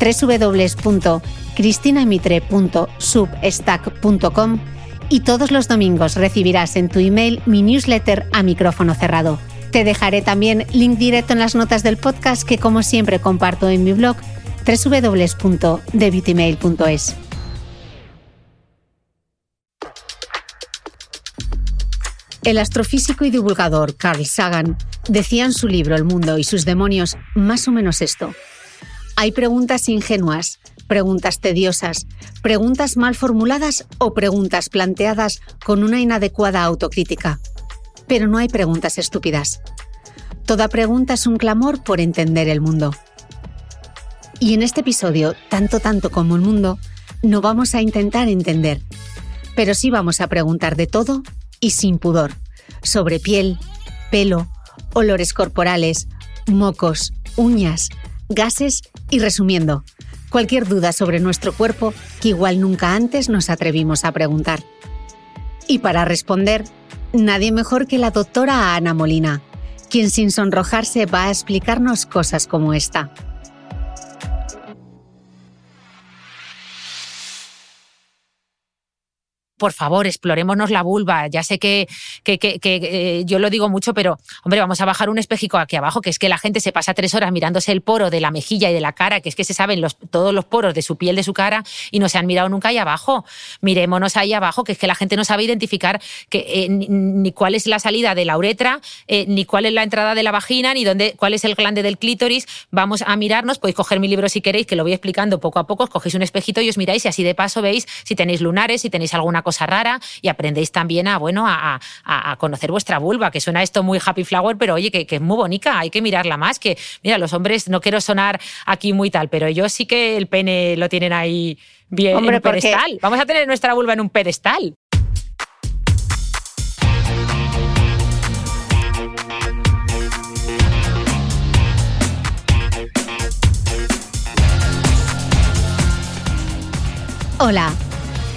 www.cristinamitre.substack.com y todos los domingos recibirás en tu email mi newsletter a micrófono cerrado. Te dejaré también link directo en las notas del podcast que como siempre comparto en mi blog www.debeautymail.es. El astrofísico y divulgador Carl Sagan decía en su libro El mundo y sus demonios más o menos esto. Hay preguntas ingenuas, preguntas tediosas, preguntas mal formuladas o preguntas planteadas con una inadecuada autocrítica. Pero no hay preguntas estúpidas. Toda pregunta es un clamor por entender el mundo. Y en este episodio, tanto tanto como el mundo, no vamos a intentar entender, pero sí vamos a preguntar de todo y sin pudor, sobre piel, pelo, olores corporales, mocos, uñas, gases y resumiendo, cualquier duda sobre nuestro cuerpo que igual nunca antes nos atrevimos a preguntar. Y para responder, nadie mejor que la doctora Ana Molina, quien sin sonrojarse va a explicarnos cosas como esta. Por favor, explorémonos la vulva. Ya sé que, eh, yo lo digo mucho, pero hombre, vamos a bajar un espejico aquí abajo, que es que la gente se pasa tres horas mirándose el poro de la mejilla y de la cara, que es que se saben todos los poros de su piel, de su cara, y no se han mirado nunca ahí abajo. Mirémonos ahí abajo, que es que la gente no sabe identificar eh, ni, cuál es la salida de la uretra, eh, ni cuál es la entrada de la vagina, ni dónde, cuál es el glande del clítoris. Vamos a mirarnos, podéis coger mi libro si queréis, que lo voy explicando poco a poco, os cogéis un espejito y os miráis y así de paso veis si tenéis lunares, si tenéis alguna cosa cosa rara y aprendéis también a, bueno, a, conocer vuestra vulva, que suena esto muy happy flower, pero oye, que, es muy bonita, hay que mirarla más, que mira, los hombres, no quiero sonar aquí muy tal, pero ellos sí que el pene lo tienen ahí bien en un pedestal. Vamos a tener nuestra vulva en un pedestal. Hola,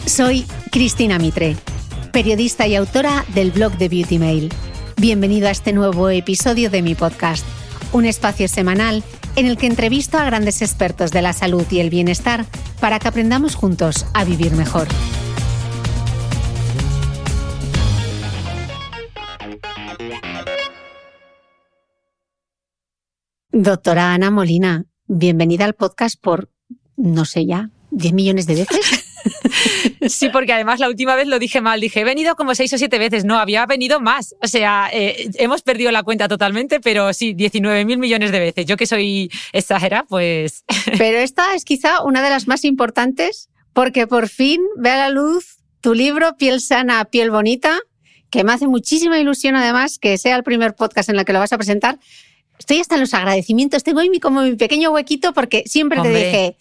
soy Cristina Mitre, periodista y autora del blog de Beauty Mail. Bienvenido a este nuevo episodio de mi podcast, un espacio semanal en el que entrevisto a grandes expertos de la salud y el bienestar para que aprendamos juntos a vivir mejor. Doctora Ana Molina, bienvenida al podcast por, no sé ya, 10 millones de veces. Sí, porque además la última vez lo dije mal. Dije, he venido como seis o siete veces. No, había venido más. O sea, eh, hemos perdido la cuenta totalmente, pero sí, 19 mil millones de veces. Yo que soy exagera, pues. Pero esta es quizá una de las más importantes porque por fin ve a la luz tu libro Piel sana, piel bonita, que me hace muchísima ilusión además que sea el primer podcast en el que lo vas a presentar. Estoy hasta en los agradecimientos. Tengo ahí como mi pequeño huequito porque siempre te dije,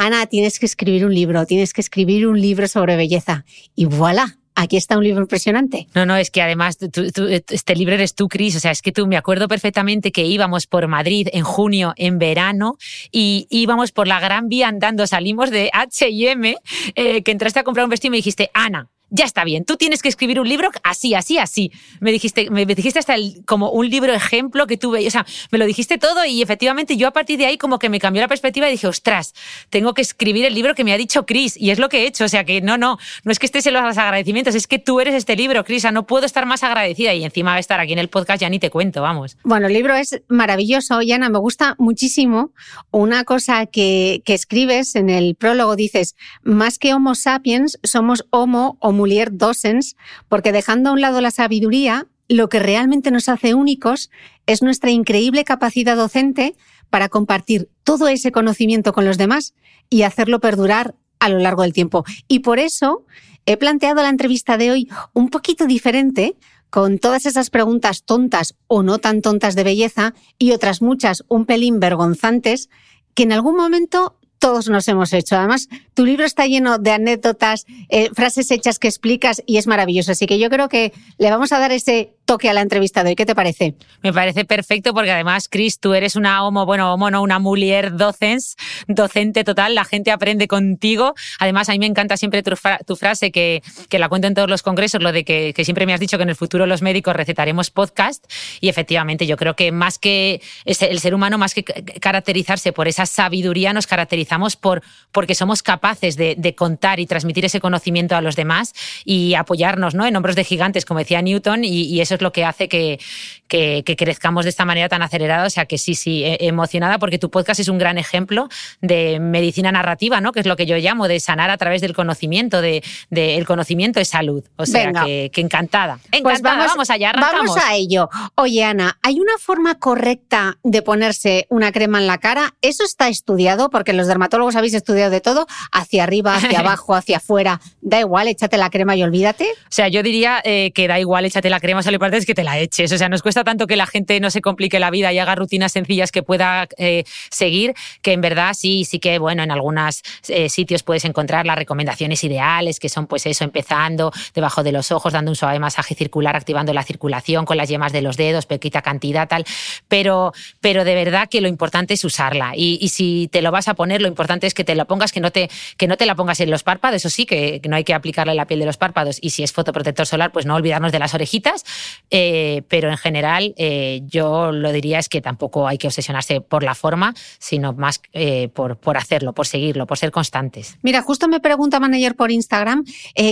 Ana, tienes que escribir un libro, tienes que escribir un libro sobre belleza. Y voilà, aquí está un libro impresionante. No, no, es que además este libro eres tú, Cris. O sea, es que tú me acuerdo perfectamente que íbamos por Madrid en junio, en verano, y íbamos por la Gran Vía andando. Salimos de HM, que entraste a comprar un vestido y me dijiste, Ana, ya está bien, tú tienes que escribir un libro así, así, así. Me dijiste, me dijiste hasta el, como un libro ejemplo que tuve, o sea, me lo dijiste todo y efectivamente yo a partir de ahí como que me cambió la perspectiva y dije, ostras, tengo que escribir el libro que me ha dicho Chris y es lo que he hecho, o sea que no, no, no es que estés en los agradecimientos, es que tú eres este libro, Chris, no puedo estar más agradecida y encima de estar aquí en el podcast ya ni te cuento, vamos. Bueno, el libro es maravilloso, Yana, me gusta muchísimo una cosa que, que escribes en el prólogo, dices, más que Homo sapiens, somos Homo o Mulier Dosens, porque dejando a un lado la sabiduría, lo que realmente nos hace únicos es nuestra increíble capacidad docente para compartir todo ese conocimiento con los demás y hacerlo perdurar a lo largo del tiempo. Y por eso he planteado la entrevista de hoy un poquito diferente, con todas esas preguntas tontas o no tan tontas de belleza y otras muchas un pelín vergonzantes que en algún momento todos nos hemos hecho. Además, tu libro está lleno de anécdotas, eh, frases hechas que explicas y es maravilloso. Así que yo creo que le vamos a dar ese toque a la entrevista de. ¿Qué te parece? Me parece perfecto porque además, Chris, tú eres una homo, bueno, homo no, una mulier docens, docente total, la gente aprende contigo. Además, a mí me encanta siempre tu, frase que, que, la cuento en todos los congresos, lo de que, que, siempre me has dicho que en el futuro los médicos recetaremos podcast y efectivamente yo creo que más que el ser humano, más que caracterizarse por esa sabiduría, nos caracterizamos por, porque somos capaces de, de contar y transmitir ese conocimiento a los demás y apoyarnos ¿no? en hombros de gigantes, como decía Newton, y, y eso es lo que hace que, que, crezcamos de esta manera tan acelerada. O sea que sí, sí, e, emocionada porque tu podcast es un gran ejemplo de medicina narrativa, ¿no? Que es lo que yo llamo de sanar a través del conocimiento, de, el conocimiento es salud. O sea que, encantada. Pues encantada, vamos, allá, Vamos a ello. Oye, Ana, ¿hay una forma correcta de ponerse una crema en la cara? Eso está estudiado porque los dermatólogos habéis estudiado de todo, hacia arriba, hacia abajo, hacia afuera. Da igual, échate la crema y olvídate. O sea, yo diría eh, que da igual, échate la crema, es que te la eches. O sea, nos cuesta tanto que la gente no se complique la vida y haga rutinas sencillas que pueda eh, seguir, que en verdad sí, sí que, bueno, en algunos eh, sitios puedes encontrar las recomendaciones ideales, que son pues eso, empezando debajo de los ojos, dando un suave masaje circular, activando la circulación con las yemas de los dedos, pequita cantidad, tal. Pero, pero de verdad que lo importante es usarla. Y, si te lo vas a poner, lo importante es que te lo pongas, que no te, que no te la pongas en los párpados, eso sí, que no hay que aplicarle la piel de los párpados. Y si es fotoprotector solar, pues no olvidarnos de las orejitas, eh, pero en general eh, yo lo diría es que tampoco hay que obsesionarse por la forma, sino más eh, por, por, hacerlo, por seguirlo, por ser constantes. Mira, justo me pregunta Manager por Instagram,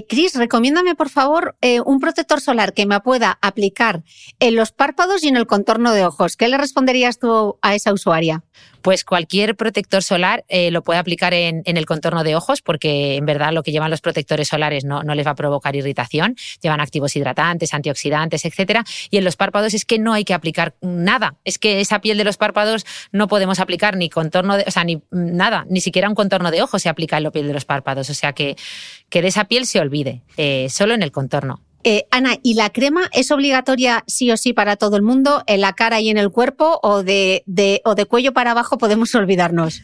Chris, recomiéndame por favor un protector solar que me pueda aplicar en los párpados y en el contorno de ojos. ¿Qué le responderías tú a esa usuaria? Pues cualquier protector solar eh, lo puede aplicar en, el contorno de ojos porque en verdad lo que llevan los protectores solares no, les va a provocar irritación, llevan activos hidratantes, antioxidantes, etcétera. Y en los párpados es que no hay que aplicar nada, es que esa piel de los párpados no podemos aplicar ni contorno, de, o sea, ni nada, ni siquiera un contorno de ojos se aplica en la piel de los párpados, o sea que, que de esa piel se olvide, eh, solo en el contorno. Eh, Ana, ¿y la crema es obligatoria sí o sí para todo el mundo, en la cara y en el cuerpo, o de, o de cuello para abajo podemos olvidarnos?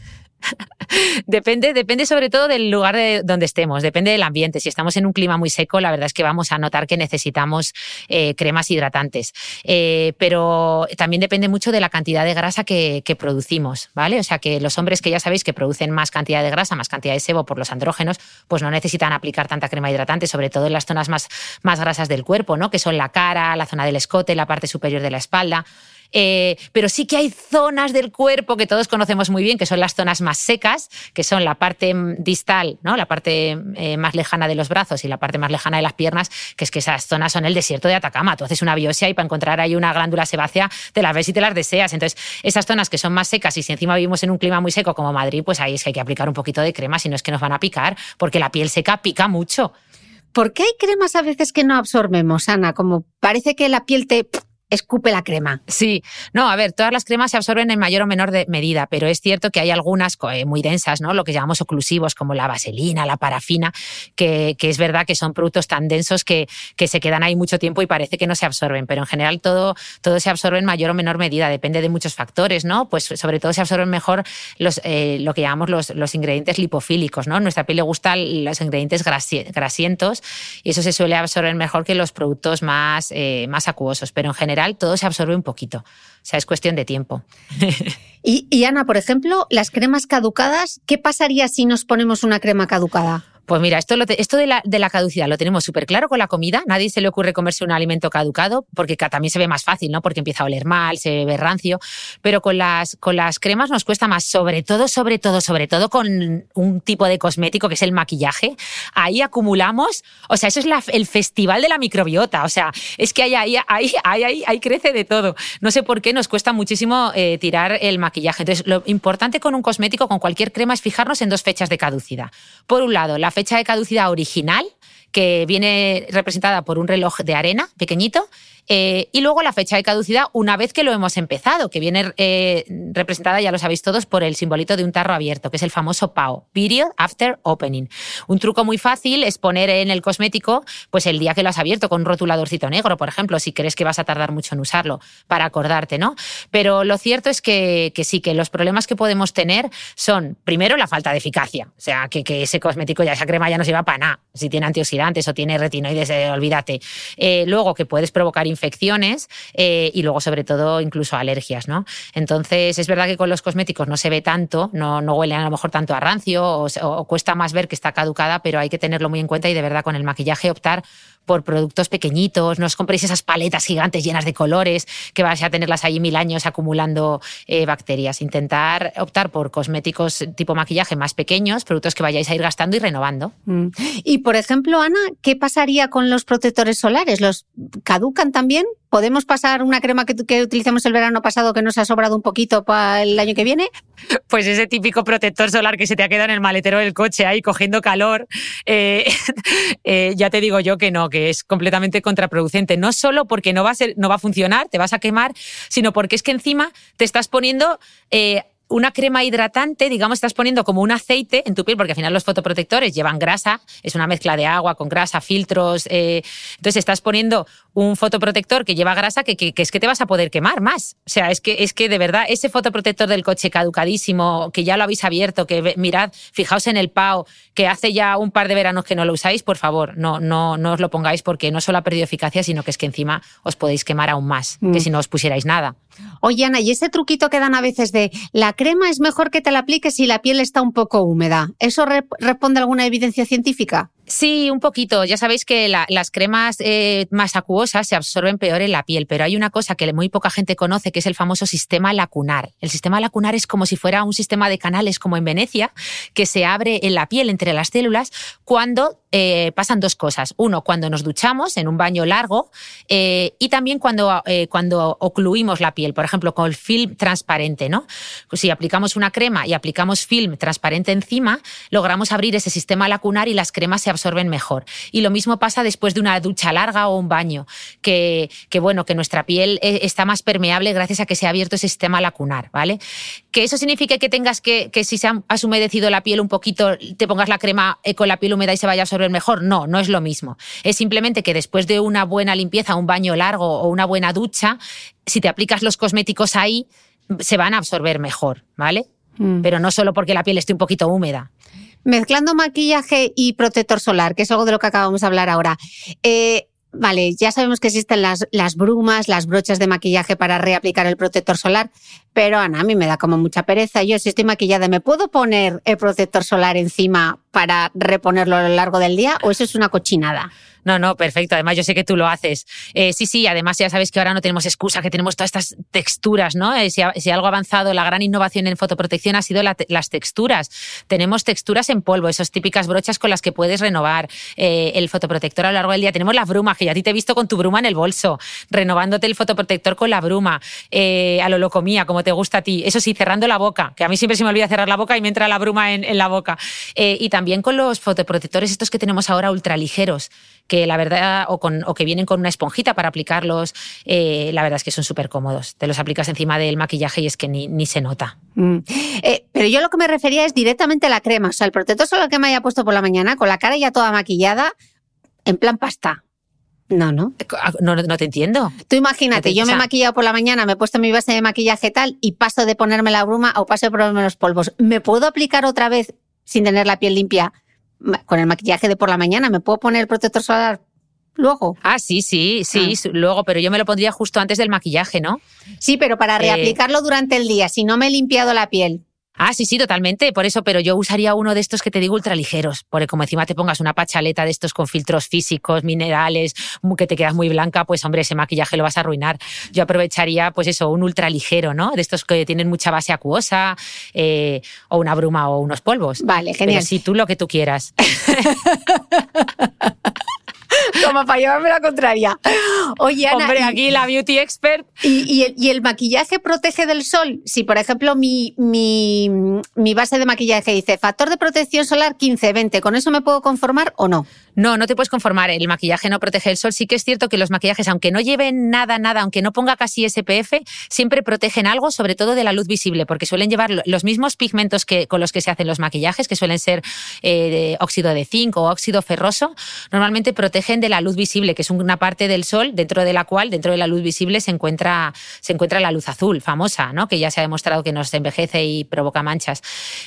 Depende, depende sobre todo del lugar de donde estemos, depende del ambiente. Si estamos en un clima muy seco, la verdad es que vamos a notar que necesitamos eh, cremas hidratantes. Eh, pero también depende mucho de la cantidad de grasa que, producimos, ¿vale? O sea que los hombres que ya sabéis que producen más cantidad de grasa, más cantidad de sebo por los andrógenos, pues no necesitan aplicar tanta crema hidratante, sobre todo en las zonas más, más grasas del cuerpo, ¿no? Que son la cara, la zona del escote, la parte superior de la espalda. Eh, pero sí que hay zonas del cuerpo que todos conocemos muy bien, que son las zonas más secas, que son la parte distal, ¿no? la parte eh, más lejana de los brazos y la parte más lejana de las piernas, que es que esas zonas son el desierto de Atacama. Tú haces una biopsia y para encontrar ahí una glándula sebácea te las ves y te las deseas. Entonces, esas zonas que son más secas y si encima vivimos en un clima muy seco como Madrid, pues ahí es que hay que aplicar un poquito de crema, si no es que nos van a picar, porque la piel seca pica mucho. ¿Por qué hay cremas a veces que no absorbemos, Ana? Como parece que la piel te escupe la crema. Sí, no, a ver, todas las cremas se absorben en mayor o menor medida, pero es cierto que hay algunas eh, muy densas, ¿no? Lo que llamamos oclusivos, como la vaselina, la parafina, que, es verdad que son productos tan densos que, que, se quedan ahí mucho tiempo y parece que no se absorben, pero en general todo, todo se absorbe en mayor o menor medida, depende de muchos factores, ¿no? Pues sobre todo se absorben mejor los, eh, lo que llamamos los, los, ingredientes lipofílicos, ¿no? nuestra piel le gustan los ingredientes grasientos y eso se suele absorber mejor que los productos más, eh, más acuosos, pero en general todo se absorbe un poquito. O sea, es cuestión de tiempo. y, Ana, por ejemplo, las cremas caducadas, ¿qué pasaría si nos ponemos una crema caducada? Pues mira, esto, esto de, la, de, la, caducidad lo tenemos súper claro con la comida. Nadie se le ocurre comerse un alimento caducado porque también se ve más fácil, ¿no? Porque empieza a oler mal, se ve rancio. Pero con las, con las cremas nos cuesta más, sobre todo, sobre todo, sobre todo con un tipo de cosmético que es el maquillaje. Ahí acumulamos, o sea, eso es el festival de la microbiota. O sea, es que ahí, ahí, crece de todo. No sé por qué nos cuesta muchísimo eh, tirar el maquillaje. Entonces, lo importante con un cosmético, con cualquier crema, es fijarnos en dos fechas de caducidad. Por un lado, la fecha de caducidad original, que viene representada por un reloj de arena pequeñito, eh, y luego la fecha de caducidad una vez que lo hemos empezado, que viene eh, representada, ya lo sabéis todos, por el simbolito de un tarro abierto, que es el famoso PAO, Period After Opening. Un truco muy fácil es poner en el cosmético pues el día que lo has abierto con un rotuladorcito negro, por ejemplo, si crees que vas a tardar mucho en usarlo, para acordarte, ¿no? Pero lo cierto es que, sí, que los problemas que podemos tener son, primero, la falta de eficacia. O sea, que, ese cosmético ya, esa crema ya no sirva para nada. Si tiene antioxidantes o tiene retinoides, eh, olvídate. luego, que puedes provocar infecciones eh, y luego sobre todo incluso alergias, ¿no? Entonces es verdad que con los cosméticos no se ve tanto, no, no huelen a lo mejor tanto a rancio o cuesta más ver que está caducada, pero hay que tenerlo muy en cuenta y de verdad con el maquillaje optar por productos pequeñitos, no os compréis esas paletas gigantes llenas de colores que vais a tenerlas ahí mil años acumulando eh, bacterias. Intentar optar por cosméticos tipo maquillaje más pequeños, productos que vayáis a ir gastando y renovando. Mm. Y por ejemplo, Ana, ¿qué pasaría con los protectores solares? ¿Los caducan también? ¿Podemos pasar una crema que, que utilizamos el verano pasado que nos ha sobrado un poquito para el año que viene? Pues ese típico protector solar que se te ha quedado en el maletero del coche ahí cogiendo calor. Eh, eh, ya te digo yo que no, que es completamente contraproducente. No solo porque no va a, funcionar, te vas a quemar, sino porque es que encima te estás poniendo eh, una crema hidratante, digamos, estás poniendo como un aceite en tu piel, porque al final los fotoprotectores llevan grasa, es una mezcla de agua con grasa, filtros. Eh, entonces estás poniendo un fotoprotector que lleva grasa que, que, es que te vas a poder quemar más. O sea, es que, es que de verdad ese fotoprotector del coche caducadísimo, que ya lo habéis abierto, que mirad, fijaos en el PAO, que hace ya un par de veranos que no lo usáis, por favor, no, no, no os lo pongáis porque no solo ha perdido eficacia, sino que es que encima os podéis quemar aún más que mm. si no os pusierais nada. Oye, Ana, y ese truquito que dan a veces de la crema es mejor que te la apliques si la piel está un poco húmeda. ¿Eso responde a alguna evidencia científica? Sí, un poquito. Ya sabéis que las cremas eh, más acuosas se absorben peor en la piel, pero hay una cosa que muy poca gente conoce, que es el famoso sistema lacunar. El sistema lacunar es como si fuera un sistema de canales como en Venecia, que se abre en la piel entre las células cuando eh, pasan dos cosas. Uno, cuando nos duchamos en un baño largo eh, y también cuando, cuando ocluimos la piel, por ejemplo, con el film transparente. ¿no? Si aplicamos una crema y aplicamos film transparente encima, logramos abrir ese sistema lacunar y las cremas se absorben mejor. Y lo mismo pasa después de una ducha larga o un baño, que, que bueno, que nuestra piel eh, está más permeable gracias a que se ha abierto ese sistema lacunar, ¿vale? Que eso signifique que tengas que, que si se ha humedecido la piel un poquito, te pongas la crema eh, con la piel húmeda y se vaya a absorber mejor. No, no es lo mismo. Es simplemente que después de una buena limpieza, un baño largo o una buena ducha, si te aplicas los cosméticos ahí, se van a absorber mejor, ¿vale? Mm. Pero no solo porque la piel esté un poquito húmeda. Mezclando maquillaje y protector solar, que es algo de lo que acabamos de hablar ahora. Eh, vale, ya sabemos que existen las, las brumas, las brochas de maquillaje para reaplicar el protector solar, pero Ana, a mí me da como mucha pereza. Yo si estoy maquillada, ¿me puedo poner el protector solar encima para reponerlo a lo largo del día o eso es una cochinada? No, no, perfecto. Además, yo sé que tú lo haces. Eh, sí, sí, además ya sabes que ahora no tenemos excusa, que tenemos todas estas texturas, ¿no? Eh, si, algo ha avanzado, la gran innovación en fotoprotección ha sido las texturas. Tenemos texturas en polvo, esas típicas brochas con las que puedes renovar eh, el fotoprotector a lo largo del día. Tenemos la bruma, que ya a ti te he visto con tu bruma en el bolso, renovándote el fotoprotector con la bruma, a lo locomía, como te gusta a ti. Eso sí, cerrando la boca, que a mí siempre se me olvida cerrar la boca y me entra la bruma en, en la boca. y también con los fotoprotectores estos que tenemos ahora ultraligeros, que la verdad, o, con, o que vienen con una esponjita para aplicarlos, eh, la verdad es que son súper cómodos. Te los aplicas encima del maquillaje y es que ni, ni se nota. Mm. Eh, pero yo lo que me refería es directamente a la crema, o sea, el protector solo que me haya puesto por la mañana, con la cara ya toda maquillada, en plan pasta. No, no. Ah, no, no te entiendo. Tú imagínate, yo me he maquillado por la mañana, me he puesto mi base de maquillaje tal y paso de ponerme la bruma o paso de ponerme los polvos. ¿Me puedo aplicar otra vez sin tener la piel limpia con el maquillaje de por la mañana, ¿me puedo poner el protector solar luego? Ah, sí, sí, sí, ah. luego, pero yo me lo pondría justo antes del maquillaje, ¿no? Sí, pero para eh, reaplicarlo durante el día, si no me he limpiado la piel. Ah, sí, sí, totalmente. Por eso, pero yo usaría uno de estos que te digo ultraligeros, porque como encima te pongas una pachaleta de estos con filtros físicos, minerales, que te quedas muy blanca, pues hombre, ese maquillaje lo vas a arruinar. Yo aprovecharía, pues eso, un ultraligero, ¿no? De estos que tienen mucha base acuosa, eh, o una bruma o unos polvos. Vale, genial. Pero sí, tú lo que tú quieras. como para llevarme la contraria. Oye, Ana, Hombre, aquí la beauty expert. ¿y, el, ¿Y, el, maquillaje protege del sol? Si, por ejemplo, mi, mi, mi, base de maquillaje dice factor de protección solar 15-20, ¿con eso me puedo conformar o no? No, no te puedes conformar. El maquillaje no protege el sol. Sí que es cierto que los maquillajes, aunque no lleven nada, nada, aunque no ponga casi SPF, siempre protegen algo, sobre todo de la luz visible, porque suelen llevar los mismos pigmentos que, con los que se hacen los maquillajes, que suelen ser eh, óxido de zinc o óxido ferroso, normalmente protegen de la luz visible, que es una parte del sol dentro de la cual, dentro de la luz visible, se encuentra, se encuentra la luz azul, famosa, ¿no? que ya se ha demostrado que nos envejece y provoca manchas.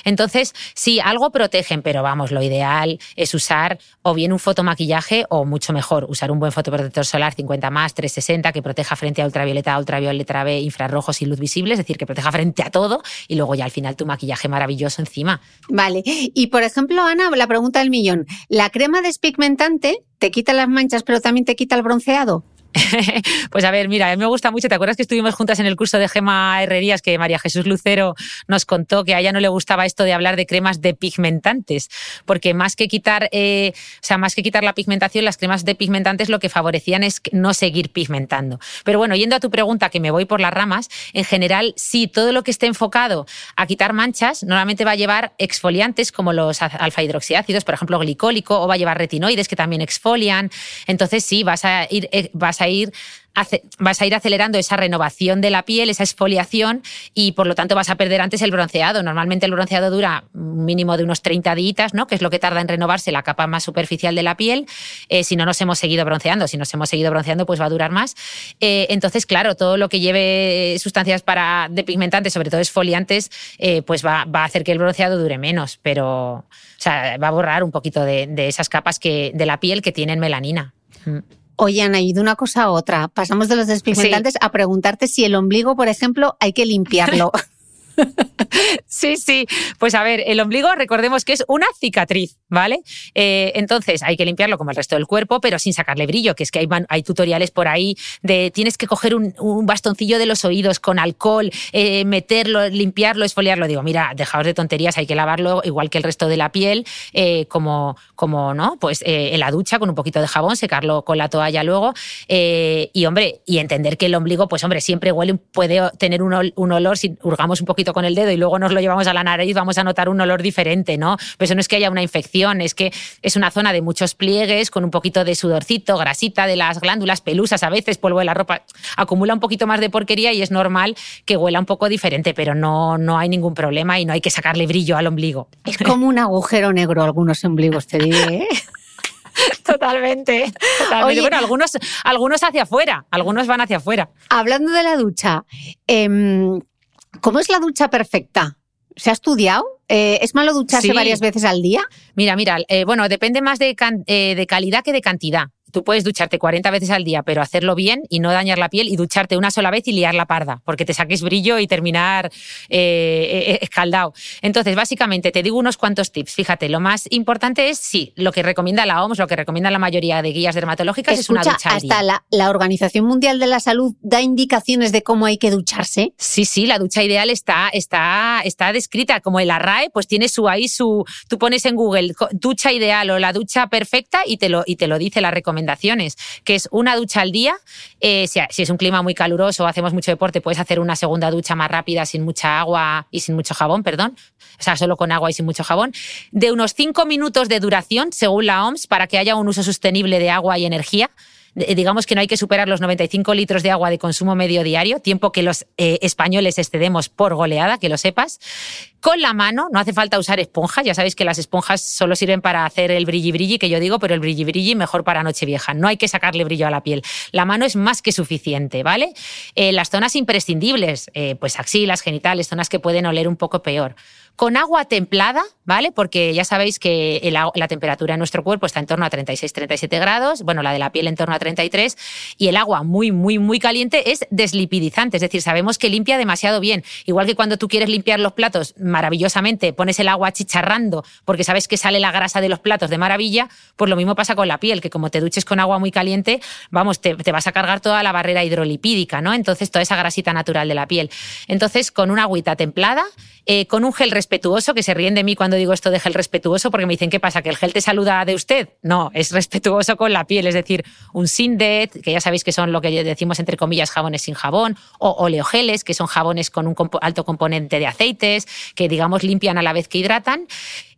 Entonces, sí, algo protegen, pero vamos, lo ideal es usar o bien un fotomaquillaje o mucho mejor, usar un buen fotoprotector solar 50 más, 360 que proteja frente a ultravioleta, ultravioleta B, infrarrojos y luz visible, es decir, que proteja frente a todo y luego ya al final tu maquillaje maravilloso encima. Vale. Y por ejemplo, Ana, la pregunta del millón, ¿la crema despigmentante te quita las manchas pero también te quita el bronceado? pues a ver, mira, a mí me gusta mucho. ¿Te acuerdas que estuvimos juntas en el curso de Gema Herrerías que María Jesús Lucero nos contó que a ella no le gustaba esto de hablar de cremas depigmentantes? Porque más que quitar, eh, o sea, más que quitar la pigmentación, las cremas depigmentantes lo que favorecían es no seguir pigmentando. Pero bueno, yendo a tu pregunta, que me voy por las ramas, en general, sí, todo lo que esté enfocado a quitar manchas, normalmente va a llevar exfoliantes como los alfa hidroxiácidos, por ejemplo, glicólico, o va a llevar retinoides que también exfolian. Entonces, sí, vas a ir, eh, vas a ir vas a ir acelerando esa renovación de la piel, esa exfoliación y por lo tanto vas a perder antes el bronceado. Normalmente el bronceado dura mínimo de unos 30 días, ¿no? que es lo que tarda en renovarse la capa más superficial de la piel. Eh, si no nos hemos seguido bronceando, si nos hemos seguido bronceando, pues va a durar más. Eh, entonces, claro, todo lo que lleve sustancias para depigmentantes, sobre todo exfoliantes, eh, pues va, a hacer que el bronceado dure menos, pero va a borrar un poquito de, esas capas que, de la piel que tienen melanina. Mm. Oye, Ana, y de una cosa a otra. Pasamos de los despigmentantes a preguntarte si el ombligo, por ejemplo, hay que limpiarlo. Sí, sí. Pues a ver, el ombligo, recordemos que es una cicatriz, ¿vale? Eh, entonces hay que limpiarlo como el resto del cuerpo, pero sin sacarle brillo, que es que hay, hay tutoriales por ahí de tienes que coger un, bastoncillo de los oídos con alcohol, eh, meterlo, limpiarlo, esfoliarlo. Digo, mira, dejaos de tonterías, hay que lavarlo igual que el resto de la piel, eh, como, como, ¿no? Pues en la ducha con un poquito de jabón, secarlo con la toalla luego. y hombre, y entender que el ombligo, pues hombre, siempre huele, puede tener un, un olor si hurgamos un poquito con el dedo y luego nos lo llevamos a la nariz, vamos a notar un olor diferente, ¿no? Pero eso no es que haya una infección, es que es una zona de muchos pliegues con un poquito de sudorcito, grasita de las glándulas, pelusas a veces, polvo de la ropa, acumula un poquito más de porquería y es normal que huela un poco diferente, pero no, no hay ningún problema y no hay que sacarle brillo al ombligo. Es como un agujero negro algunos ombligos, te diré. ¿eh? Totalmente. bueno, algunos, algunos hacia afuera, algunos van hacia afuera. Hablando de la ducha, eh, ¿Cómo es la ducha perfecta? ¿Se ha estudiado? Eh, ¿Es malo ducharse varias veces al día? Mira, mira, eh, bueno, depende más de, eh, de, calidad que de cantidad. Tú puedes ducharte 40 veces al día, pero hacerlo bien y no dañar la piel y ducharte una sola vez y liar la parda, porque te saques brillo y terminar eh, escaldado. Entonces, básicamente, te digo unos cuantos tips. Fíjate, lo más importante es, sí, lo que recomienda la OMS, lo que recomienda la mayoría de guías dermatológicas es una ducha hasta la, la Organización Mundial de la Salud da indicaciones de cómo hay que ducharse. Sí, sí, la ducha ideal está, está, está descrita como el arrae, pues tiene su ahí su, tú pones en Google ducha ideal o la ducha perfecta y te lo, y te lo dice las recomendaciones, que es una ducha al día. Eh, si, si, es un clima muy caluroso o hacemos mucho deporte, puedes hacer una segunda ducha más rápida sin mucha agua y sin mucho jabón, perdón. O sea, solo con agua y sin mucho jabón. De unos cinco minutos de duración, según la OMS, para que haya un uso sostenible de agua y energía digamos que no hay que superar los 95 litros de agua de consumo medio diario, tiempo que los eh, españoles excedemos por goleada, que lo sepas. Con la mano, no hace falta usar esponjas, ya sabéis que las esponjas solo sirven para hacer el brilli brilli, que yo digo, pero el brilli brilli mejor para Nochevieja. No hay que sacarle brillo a la piel. La mano es más que suficiente, ¿vale? Eh, las zonas imprescindibles, eh, pues axilas, genitales, zonas que pueden oler un poco peor con agua templada, ¿vale? Porque ya sabéis que la temperatura en nuestro cuerpo está en torno a 36-37 grados, bueno, la de la piel en torno a 33, y el agua muy, muy, muy caliente es deslipidizante, es decir, sabemos que limpia demasiado bien. Igual que cuando tú quieres limpiar los platos maravillosamente, pones el agua chicharrando porque sabes que sale la grasa de los platos de maravilla, pues lo mismo pasa con la piel, que como te duches con agua muy caliente, vamos, te, te vas a cargar toda la barrera hidrolipídica, ¿no? Entonces, toda esa grasita natural de la piel. Entonces, con una agüita templada, eh, con un gel respetuoso, que se ríen de mí cuando digo esto de gel respetuoso, porque me dicen, ¿qué pasa? ¿Que el gel te saluda de usted? No, es respetuoso con la piel, es decir, un Sindet, que ya sabéis que son lo que decimos entre comillas jabones sin jabón, o oleogeles, que son jabones con un alto componente de aceites, que digamos limpian a la vez que hidratan.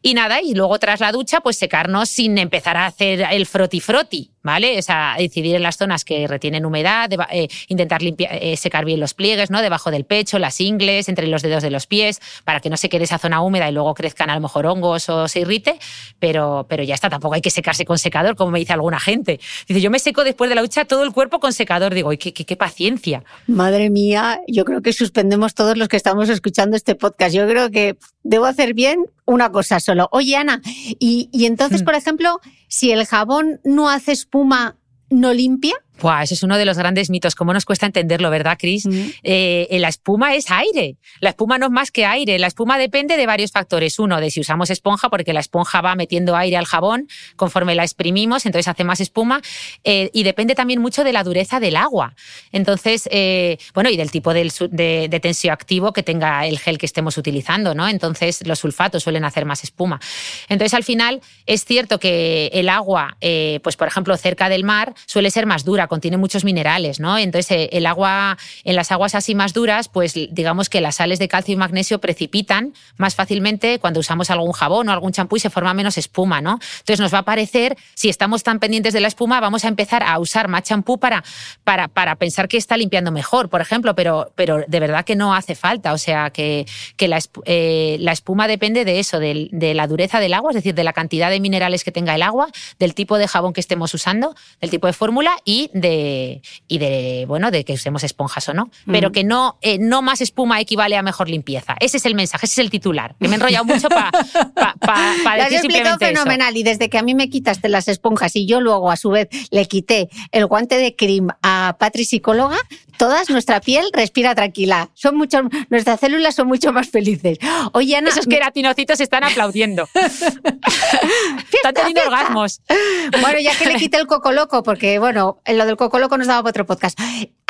Y nada, y luego tras la ducha, pues secarnos sin empezar a hacer el froti froti, ¿vale? O sea, decidir en las zonas que retienen humedad, eh, intentar limpiar, eh, secar bien los pliegues, ¿no? Debajo del pecho, las ingles, entre los dedos de los pies, para que no se quede esa zona húmeda y luego crezcan a lo mejor hongos o se irrite, pero, pero ya está, tampoco hay que secarse con secador, como me dice alguna gente. Dice, yo me seco después de la ducha todo el cuerpo con secador. Digo, qué, qué, qué paciencia! Madre mía, yo creo que suspendemos todos los que estamos escuchando este podcast. Yo creo que debo hacer bien una cosa solo. Oye, Ana, y, y entonces, mm. por ejemplo, si el jabón no hace espuma, ¿no limpia? Buah, ese es uno de los grandes mitos. ¿Cómo nos cuesta entenderlo, verdad, Cris? Eh, la espuma es aire. La espuma no es más que aire. La espuma depende de varios factores. Uno, de si usamos esponja, porque la esponja va metiendo aire al jabón conforme la exprimimos, entonces hace más espuma. Eh, y depende también mucho de la dureza del agua. Entonces, eh, bueno, y del tipo de, de, tensioactivo que tenga el gel que estemos utilizando, ¿no? Entonces, los sulfatos suelen hacer más espuma. Entonces, al final, es cierto que el agua, pues por ejemplo, cerca del mar, suele ser más dura contiene muchos minerales, ¿no? Entonces, eh, el agua, en las aguas así más duras, pues digamos que las sales de calcio y magnesio precipitan más fácilmente cuando usamos algún jabón o algún champú y se forma menos espuma, ¿no? Entonces, nos va a parecer, si estamos tan pendientes de la espuma, vamos a empezar a usar más champú para, para, para pensar que está limpiando mejor, por ejemplo, pero, pero de verdad que no hace falta. O sea, que, que la, eh, la espuma depende de eso, de, de la dureza del agua, es decir, de la cantidad de minerales que tenga el agua, del tipo de jabón que estemos usando, del tipo de fórmula y de, y de, bueno, de que usemos esponjas o no. Pero que no, eh, no más espuma equivale a mejor limpieza. Ese es el mensaje, ese es el titular. Que me he enrollado mucho para pa, pa, pa decir simplemente fenomenal. Y desde que a mí me quitaste las esponjas y yo luego a su vez le quité el guante de cream a Patri psicóloga, todas nuestra piel respira tranquila. Son mucho, nuestras células son mucho más felices. Oye, Ana, esos queratinocitos están aplaudiendo. están teniendo orgasmos. Bueno, ya que le quité el coco loco, porque bueno, lo del coco loco nos daba para otro podcast.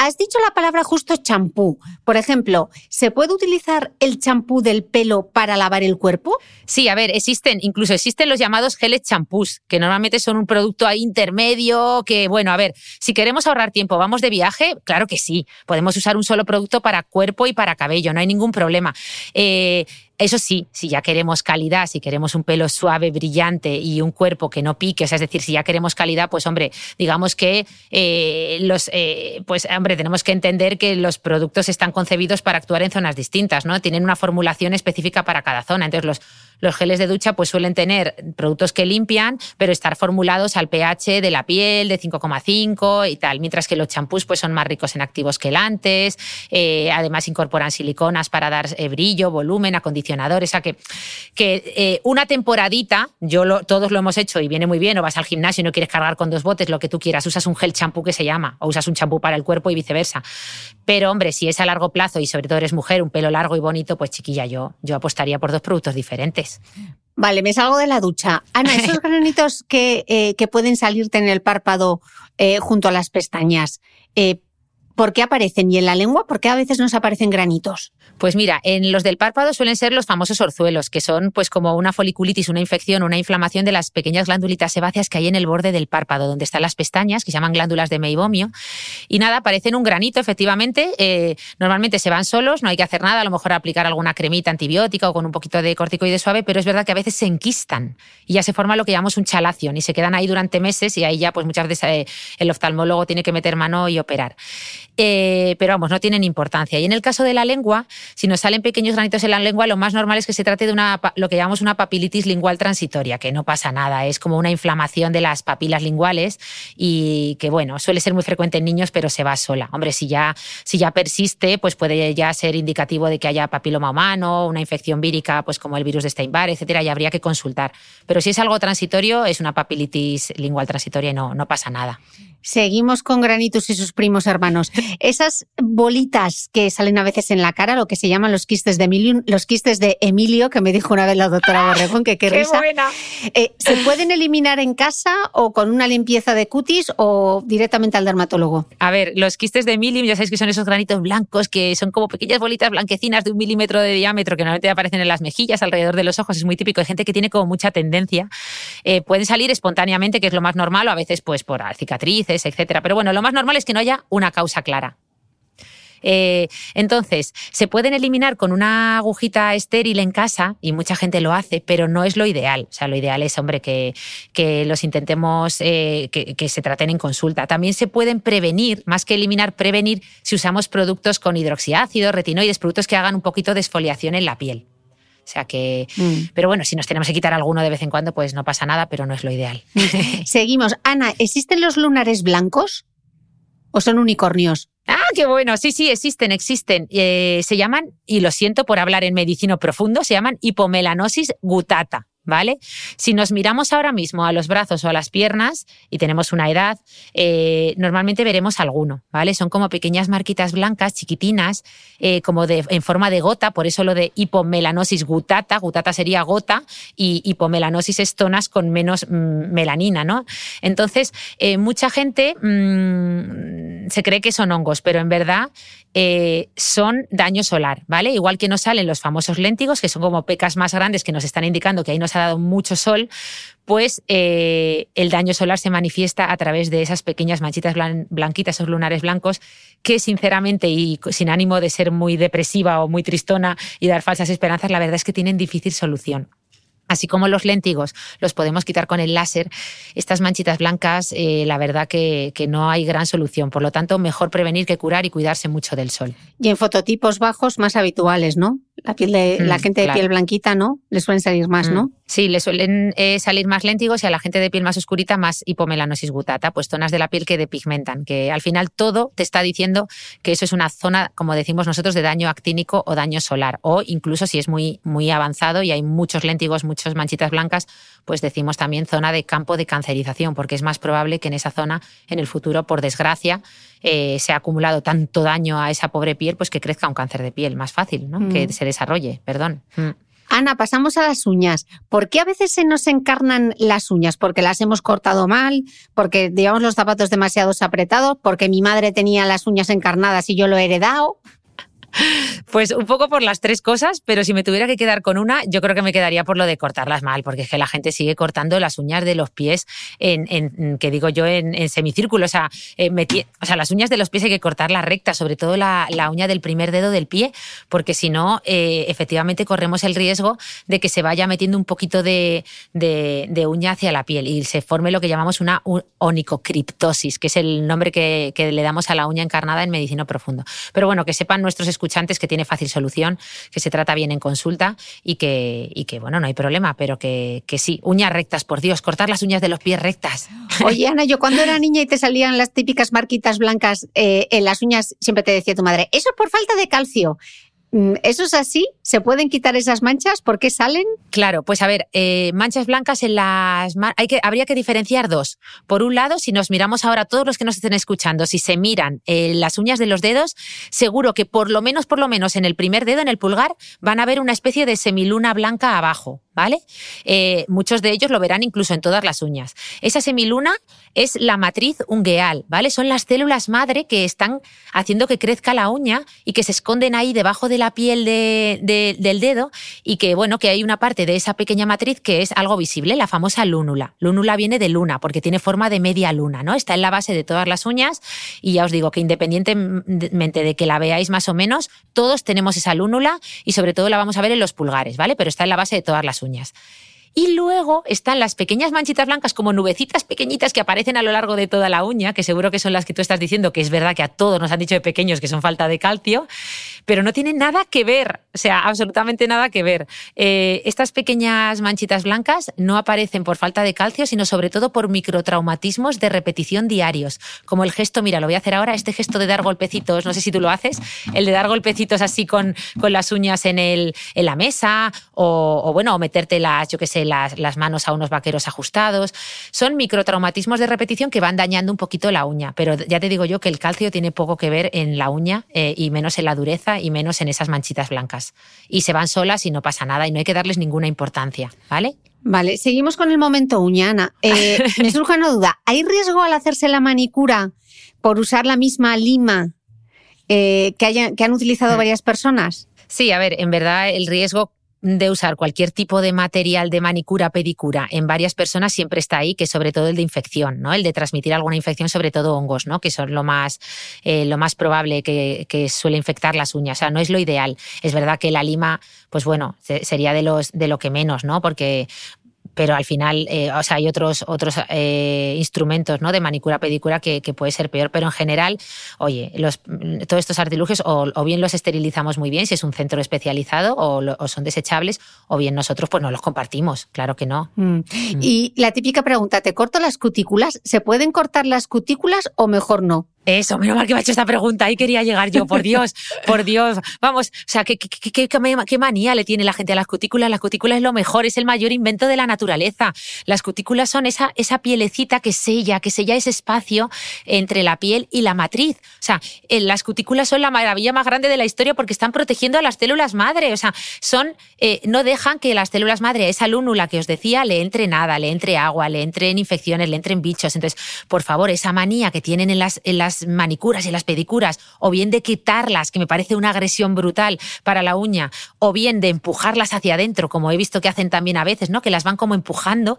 Has dicho la palabra justo champú. Por ejemplo, ¿se puede utilizar el champú del pelo para lavar el cuerpo? Sí, a ver, existen, incluso existen los llamados geles champús, que normalmente son un producto intermedio, que bueno, a ver, si queremos ahorrar tiempo, vamos de viaje, claro que sí, podemos usar un solo producto para cuerpo y para cabello, no hay ningún problema. Eh, eso sí, si ya queremos calidad, si queremos un pelo suave, brillante y un cuerpo que no pique, o sea, es decir, si ya queremos calidad, pues hombre, digamos que eh, los, eh, pues hombre, tenemos que entender que los productos están concebidos para actuar en zonas distintas, ¿no? Tienen una formulación específica para cada zona. Entonces, los, los geles de ducha pues suelen tener productos que limpian, pero estar formulados al pH de la piel de 5,5 y tal, mientras que los champús pues son más ricos en activos quelantes, eh, además incorporan siliconas para dar eh, brillo, volumen, acondicionadores, o sea que, que eh, una temporadita, yo lo, todos lo hemos hecho y viene muy bien, o vas al gimnasio y no quieres cargar con dos botes, lo que tú quieras, usas un gel champú que se llama, o usas un champú para el cuerpo y viceversa. Pero hombre, si es a largo plazo y sobre todo eres mujer, un pelo largo y bonito, pues chiquilla, yo, yo apostaría por dos productos diferentes. Vale, me salgo de la ducha. Ana, esos granitos que, eh, que pueden salirte en el párpado eh, junto a las pestañas, eh, ¿por qué aparecen? ¿Y en la lengua por qué a veces nos aparecen granitos? Pues mira, en los del párpado suelen ser los famosos orzuelos, que son pues como una foliculitis, una infección, una inflamación de las pequeñas glándulitas sebáceas que hay en el borde del párpado, donde están las pestañas, que se llaman glándulas de meibomio. Y nada, parecen un granito, efectivamente. Eh, normalmente se van solos, no hay que hacer nada, a lo mejor aplicar alguna cremita antibiótica o con un poquito de corticoide suave, pero es verdad que a veces se enquistan y ya se forma lo que llamamos un chalación y se quedan ahí durante meses y ahí ya pues muchas veces eh, el oftalmólogo tiene que meter mano y operar. Eh, pero vamos, no tienen importancia. Y en el caso de la lengua, si nos salen pequeños granitos en la lengua, lo más normal es que se trate de una, lo que llamamos una papilitis lingual transitoria, que no pasa nada, es como una inflamación de las papilas linguales y que, bueno, suele ser muy frecuente en niños, pero se va sola. Hombre, si ya, si ya persiste, pues puede ya ser indicativo de que haya papiloma humano, una infección vírica, pues como el virus de Steinbar, etcétera, y habría que consultar. Pero si es algo transitorio, es una papilitis lingual transitoria y no, no pasa nada. Seguimos con Granitus y sus primos hermanos. Esas bolitas que salen a veces en la cara, lo que se llaman los quistes de Emilio, los quistes de Emilio, que me dijo una vez la doctora Borregón, que qué, risa. buena! Eh, ¿Se pueden eliminar en casa o con una limpieza de cutis o directamente al dermatólogo? A ver, los quistes de Emilio, ya sabéis que son esos granitos blancos que son como pequeñas bolitas blanquecinas de un milímetro de diámetro que normalmente aparecen en las mejillas, alrededor de los ojos. Es muy típico. Hay gente que tiene como mucha tendencia. Eh, pueden salir espontáneamente, que es lo más normal, o a veces pues por cicatriz etcétera. Pero bueno, lo más normal es que no haya una causa clara. Eh, entonces, se pueden eliminar con una agujita estéril en casa y mucha gente lo hace, pero no es lo ideal. O sea, lo ideal es, hombre, que, que los intentemos, eh, que, que, se traten en consulta. También se pueden prevenir, más que eliminar, prevenir si usamos productos con hidroxiácido, retinoides, productos que hagan un poquito de esfoliación en la piel. O sea que, mm. pero bueno, si nos tenemos que quitar alguno de vez en cuando, pues no pasa nada, pero no es lo ideal. Seguimos. Ana, ¿existen los lunares blancos o son unicornios? Ah, qué bueno. Sí, sí, existen, existen. Eh, se llaman, y lo siento por hablar en medicino profundo, se llaman hipomelanosis gutata. ¿vale? Si nos miramos ahora mismo a los brazos o a las piernas y tenemos una edad, eh, normalmente veremos alguno, ¿vale? Son como pequeñas marquitas blancas, chiquitinas, eh, como de, en forma de gota, por eso lo de hipomelanosis gutata, gutata sería gota y hipomelanosis es zonas con menos mm, melanina, ¿no? Entonces, mucha gente mm, se cree que son hongos, pero en verdad eh, son daño solar, ¿vale? Igual que nos salen los famosos léntigos, que son como pecas más grandes que nos están indicando que ahí nos ha dado mucho sol, pues eh, el daño solar se manifiesta a través de esas pequeñas manchitas blanquitas, esos lunares blancos, que sinceramente y sin ánimo de ser muy depresiva o muy tristona y dar falsas esperanzas, la verdad es que tienen difícil solución. Así como los léntigos los podemos quitar con el láser, estas manchitas blancas, eh, la verdad que, que, no hay gran solución. Por lo tanto, mejor prevenir que curar y cuidarse mucho del sol. Y en fototipos bajos más habituales, ¿no? La, piel de, la mm, gente de piel blanquita, ¿no? Le suelen salir más, ¿no? Mm. Sí, le suelen eh, salir más léntigos y a la gente de piel más oscurita más hipomelanosis gutata, pues zonas de la piel que depigmentan, que al final todo te está diciendo que eso es una zona, como decimos nosotros, de daño actínico o daño solar. O incluso si es muy, muy avanzado y hay muchos léntigos, muchas manchitas blancas, pues decimos también zona de campo de cancerización, porque es más probable que en esa zona, en el futuro, por desgracia, eh, se ha acumulado tanto daño a esa pobre piel, pues que crezca un cáncer de piel más fácil, ¿no? que mm. se desarrolle, perdón. Mm. Ana, pasamos a las uñas. ¿Por qué a veces se nos encarnan las uñas? ¿Porque las hemos cortado mal? ¿Porque llevamos los zapatos demasiado apretados? ¿Porque mi madre tenía las uñas encarnadas y yo lo he heredado? Pues un poco por las tres cosas, pero si me tuviera que quedar con una, yo creo que me quedaría por lo de cortarlas mal, porque es que la gente sigue cortando las uñas de los pies en, en que digo yo, en, semicírculo. O sea, eh, o sea, las uñas de los pies hay que cortarlas rectas, sobre todo la, la uña del primer dedo del pie, porque si no, eh, efectivamente corremos el riesgo de que se vaya metiendo un poquito de, de, uña hacia la piel y se forme lo que llamamos una onicocriptosis, que es el nombre que, que le damos a la uña encarnada en medicina profundo. Pero bueno, que sepan nuestros escuchantes que tiene fácil solución, que se trata bien en consulta y que, y que bueno, no hay problema, pero que, que sí, uñas rectas, por Dios, cortar las uñas de los pies rectas. Oye, Ana, yo cuando era niña y te salían las típicas marquitas blancas eh, en las uñas, siempre te decía tu madre, eso es por falta de calcio. Mm, ¿Eso es así? ¿Se pueden quitar esas manchas? ¿Por qué salen? Claro, pues a ver, eh, manchas blancas en las... Hay que, habría que diferenciar dos. Por un lado, si nos miramos ahora, todos los que nos estén escuchando, si se miran eh, las uñas de los dedos, seguro que por lo menos, por lo menos en el primer dedo, en el pulgar, van a ver una especie de semiluna blanca abajo. ¿Vale? Eh, muchos de ellos lo verán incluso en todas las uñas. Esa semiluna es la matriz ungueal, ¿vale? Son las células madre que están haciendo que crezca la uña y que se esconden ahí debajo de la piel del dedo y que, bueno, que hay una parte de esa pequeña matriz que es algo visible, la famosa lúnula. Lúnula viene de luna porque tiene forma de media luna, ¿no? Está en la base de todas las uñas y ya os digo que independientemente de que la veáis más o menos, todos tenemos esa lúnula y sobre todo la vamos a ver en los pulgares, ¿vale? Pero está en la base de todas las uñas. Y luego están las pequeñas manchitas blancas como nubecitas pequeñitas que aparecen a lo largo de toda la uña, que seguro que son las que tú estás diciendo, que es verdad que a todos nos han dicho de pequeños que son falta de calcio, pero no tienen nada que ver, o sea, absolutamente nada que ver. Eh, estas pequeñas manchitas blancas no aparecen por falta de calcio, sino sobre todo por microtraumatismos de repetición diarios, como el gesto, mira, lo voy a hacer ahora, este gesto de dar golpecitos, no sé si tú lo haces, el de dar golpecitos así con, con las uñas en, el, en la mesa, o, bueno, o meterte las, yo qué sé, las, manos a unos vaqueros ajustados. Son microtraumatismos de repetición que van dañando un poquito la uña, pero ya te digo yo que el calcio tiene poco que ver en la uña eh, y menos en la dureza y menos en esas manchitas blancas. Y se van solas y no pasa nada y no hay que darles ninguna importancia, ¿vale? Vale, seguimos con el momento uñana. Eh, me surge una duda. ¿Hay riesgo al hacerse la manicura por usar la misma lima eh, que, que han utilizado varias personas? Sí, a ver, en verdad el riesgo de usar cualquier tipo de material de manicura, pedicura en varias personas siempre está ahí, que sobre todo el de infección, ¿no? El de transmitir alguna infección, sobre todo hongos, ¿no? Que son lo más, eh, lo más probable que, que, suele infectar las uñas. O sea, no es lo ideal. Es verdad que la lima, pues bueno, sería de los de lo que menos, ¿no? Porque pero al final, eh, o sea, hay otros, otros eh, instrumentos ¿no? de manicura, pedicura que, que, puede ser peor, pero en general, oye, los, todos estos artilugios o, o, bien los esterilizamos muy bien si es un centro especializado o, o, son desechables, o bien nosotros pues no los compartimos, claro que no. Mm. Mm. Y la típica pregunta, ¿te corto las cutículas? ¿Se pueden cortar las cutículas o mejor no? Eso, menos mal que me ha hecho esta pregunta. Ahí quería llegar yo, por Dios, por Dios. Vamos, o sea, ¿qué, qué, qué, manía le tiene la gente a las cutículas? Las cutículas es lo mejor, es el mayor invento de la naturaleza. Las cutículas son esa, esa pielecita que sella, que sella ese espacio entre la piel y la matriz. O sea, eh, las cutículas son la maravilla más grande de la historia porque están protegiendo a las células madre. O sea, son, eh, no dejan que las células madre, esa lúnula que os decía, le entre nada, le entre agua, le entren infecciones, le entren bichos. Entonces, por favor, esa manía que tienen en las manicuras y las pedicuras, o bien de quitarlas, que me parece una agresión brutal para la uña, o bien de empujarlas hacia adentro, como he visto que hacen también a veces, ¿no? Que las van como empujando.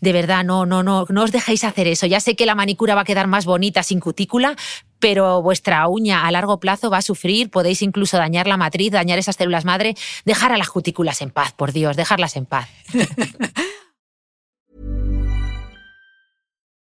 De verdad, no, no, no, no os dejéis hacer eso. Ya sé que la manicura va a quedar más bonita sin cutícula, pero vuestra uña a largo plazo va a sufrir, podéis incluso dañar la matriz, dañar esas células madre, dejar a las cutículas en paz, por Dios, dejarlas en paz.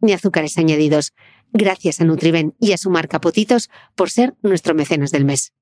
ni azúcares añadidos. Gracias a Nutriben y a su marca Potitos por ser nuestro mecenas del mes.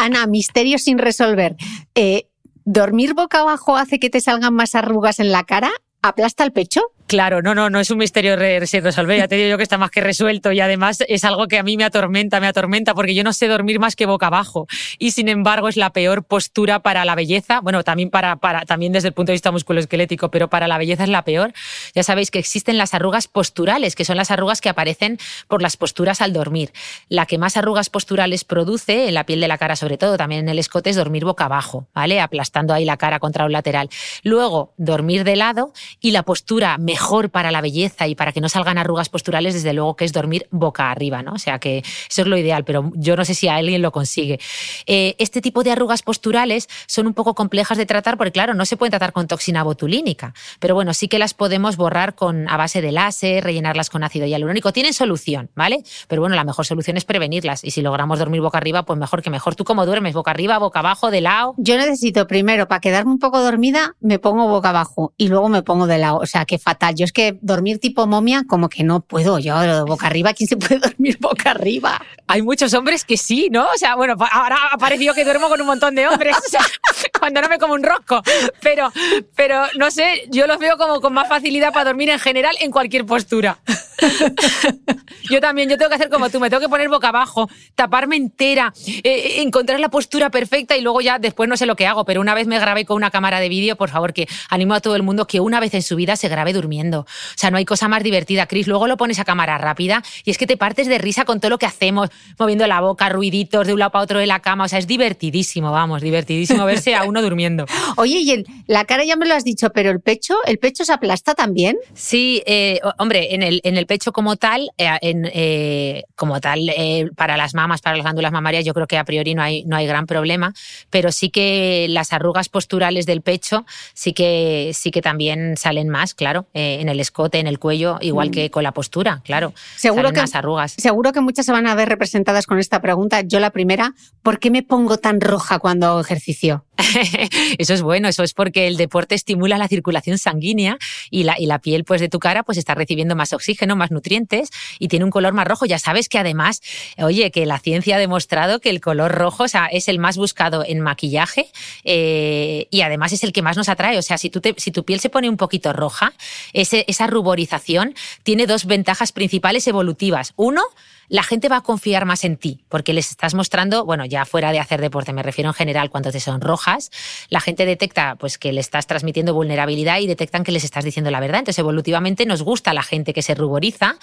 Ana, misterio sin resolver. Eh, ¿Dormir boca abajo hace que te salgan más arrugas en la cara? ¿Aplasta el pecho? Claro, no, no, no es un misterio sin resolver. Ya te digo yo que está más que resuelto y además es algo que a mí me atormenta, me atormenta porque yo no sé dormir más que boca abajo y sin embargo es la peor postura para la belleza. Bueno, también para, para también desde el punto de vista musculoesquelético, pero para la belleza es la peor. Ya sabéis que existen las arrugas posturales, que son las arrugas que aparecen por las posturas al dormir. La que más arrugas posturales produce en la piel de la cara, sobre todo también en el escote, es dormir boca abajo, ¿vale? Aplastando ahí la cara contra un lateral. Luego, dormir de lado y la postura mejor mejor para la belleza y para que no salgan arrugas posturales, desde luego que es dormir boca arriba, ¿no? O sea que eso es lo ideal, pero yo no sé si alguien lo consigue. Eh, este tipo de arrugas posturales son un poco complejas de tratar porque, claro, no se pueden tratar con toxina botulínica, pero bueno, sí que las podemos borrar con, a base de láser, rellenarlas con ácido hialurónico. Tienen solución, ¿vale? Pero bueno, la mejor solución es prevenirlas y si logramos dormir boca arriba, pues mejor que mejor. ¿Tú cómo duermes? ¿Boca arriba, boca abajo, de lado? Yo necesito primero, para quedarme un poco dormida, me pongo boca abajo y luego me pongo de lado. O sea, que fatal. Yo es que dormir tipo momia, como que no puedo. Yo, boca arriba, ¿quién se puede dormir boca arriba? Hay muchos hombres que sí, ¿no? O sea, bueno, ahora ha parecido que duermo con un montón de hombres, o sea, cuando no me como un rosco. Pero, pero no sé, yo los veo como con más facilidad para dormir en general en cualquier postura. yo también, yo tengo que hacer como tú, me tengo que poner boca abajo, taparme entera, eh, eh, encontrar la postura perfecta y luego ya después no sé lo que hago, pero una vez me grabé con una cámara de vídeo, por favor, que animo a todo el mundo que una vez en su vida se grabe durmiendo. O sea, no hay cosa más divertida, Chris. Luego lo pones a cámara rápida y es que te partes de risa con todo lo que hacemos, moviendo la boca, ruiditos de un lado para otro de la cama. O sea, es divertidísimo, vamos, divertidísimo verse a uno durmiendo. Oye, y la cara ya me lo has dicho, pero el pecho, ¿el pecho se aplasta también? Sí, eh, hombre, en el, en el pecho como tal, eh, en, eh, como tal, para las mamas, para las glándulas mamarias, yo creo que a priori no hay, no hay gran problema, pero sí que las arrugas posturales del pecho sí que, sí que también salen más, claro, en el escote, en el cuello, igual mm. que con la postura, claro. Seguro que, las arrugas. Seguro que muchas se van a ver representadas con esta pregunta. Yo la primera, ¿por qué me pongo tan roja cuando hago ejercicio? eso es bueno, eso es porque el deporte estimula la circulación sanguínea y la, y la piel pues, de tu cara pues, está recibiendo más oxígeno, más nutrientes y tiene un color más rojo. Ya sabes que además, oye, que la ciencia ha demostrado que el color rojo o sea, es el más buscado en maquillaje eh, y además es el que más nos atrae. O sea, si, tú si tu piel se pone un poquito roja, esa ruborización tiene dos ventajas principales evolutivas. Uno, la gente va a confiar más en ti, porque les estás mostrando, bueno, ya fuera de hacer deporte, me refiero en general, cuando te sonrojas, la gente detecta pues que le estás transmitiendo vulnerabilidad y detectan que les estás diciendo la verdad. Entonces, evolutivamente nos gusta la gente que se ruboriza.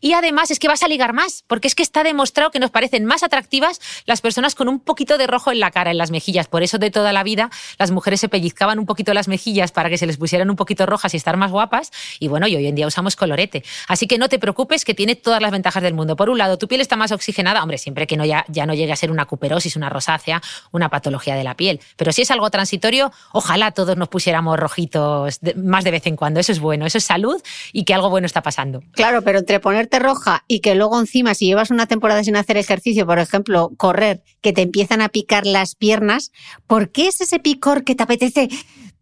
Y además es que vas a ligar más, porque es que está demostrado que nos parecen más atractivas las personas con un poquito de rojo en la cara, en las mejillas. Por eso de toda la vida las mujeres se pellizcaban un poquito las mejillas para que se les pusieran un poquito rojas y estar más guapas. Y bueno, hoy en día usamos colorete. Así que no te preocupes que tiene todas las ventajas del mundo. Por un lado, tu piel está más oxigenada, hombre, siempre que no ya, ya no llegue a ser una cuperosis, una rosácea, una patología de la piel. Pero si es algo transitorio, ojalá todos nos pusiéramos rojitos más de vez en cuando. Eso es bueno, eso es salud y que algo bueno está pasando. Claro, pero entre ponerte roja y que luego encima, si llevas una temporada sin hacer ejercicio, por ejemplo, correr, que te empiezan a picar las piernas, ¿por qué es ese picor que te apetece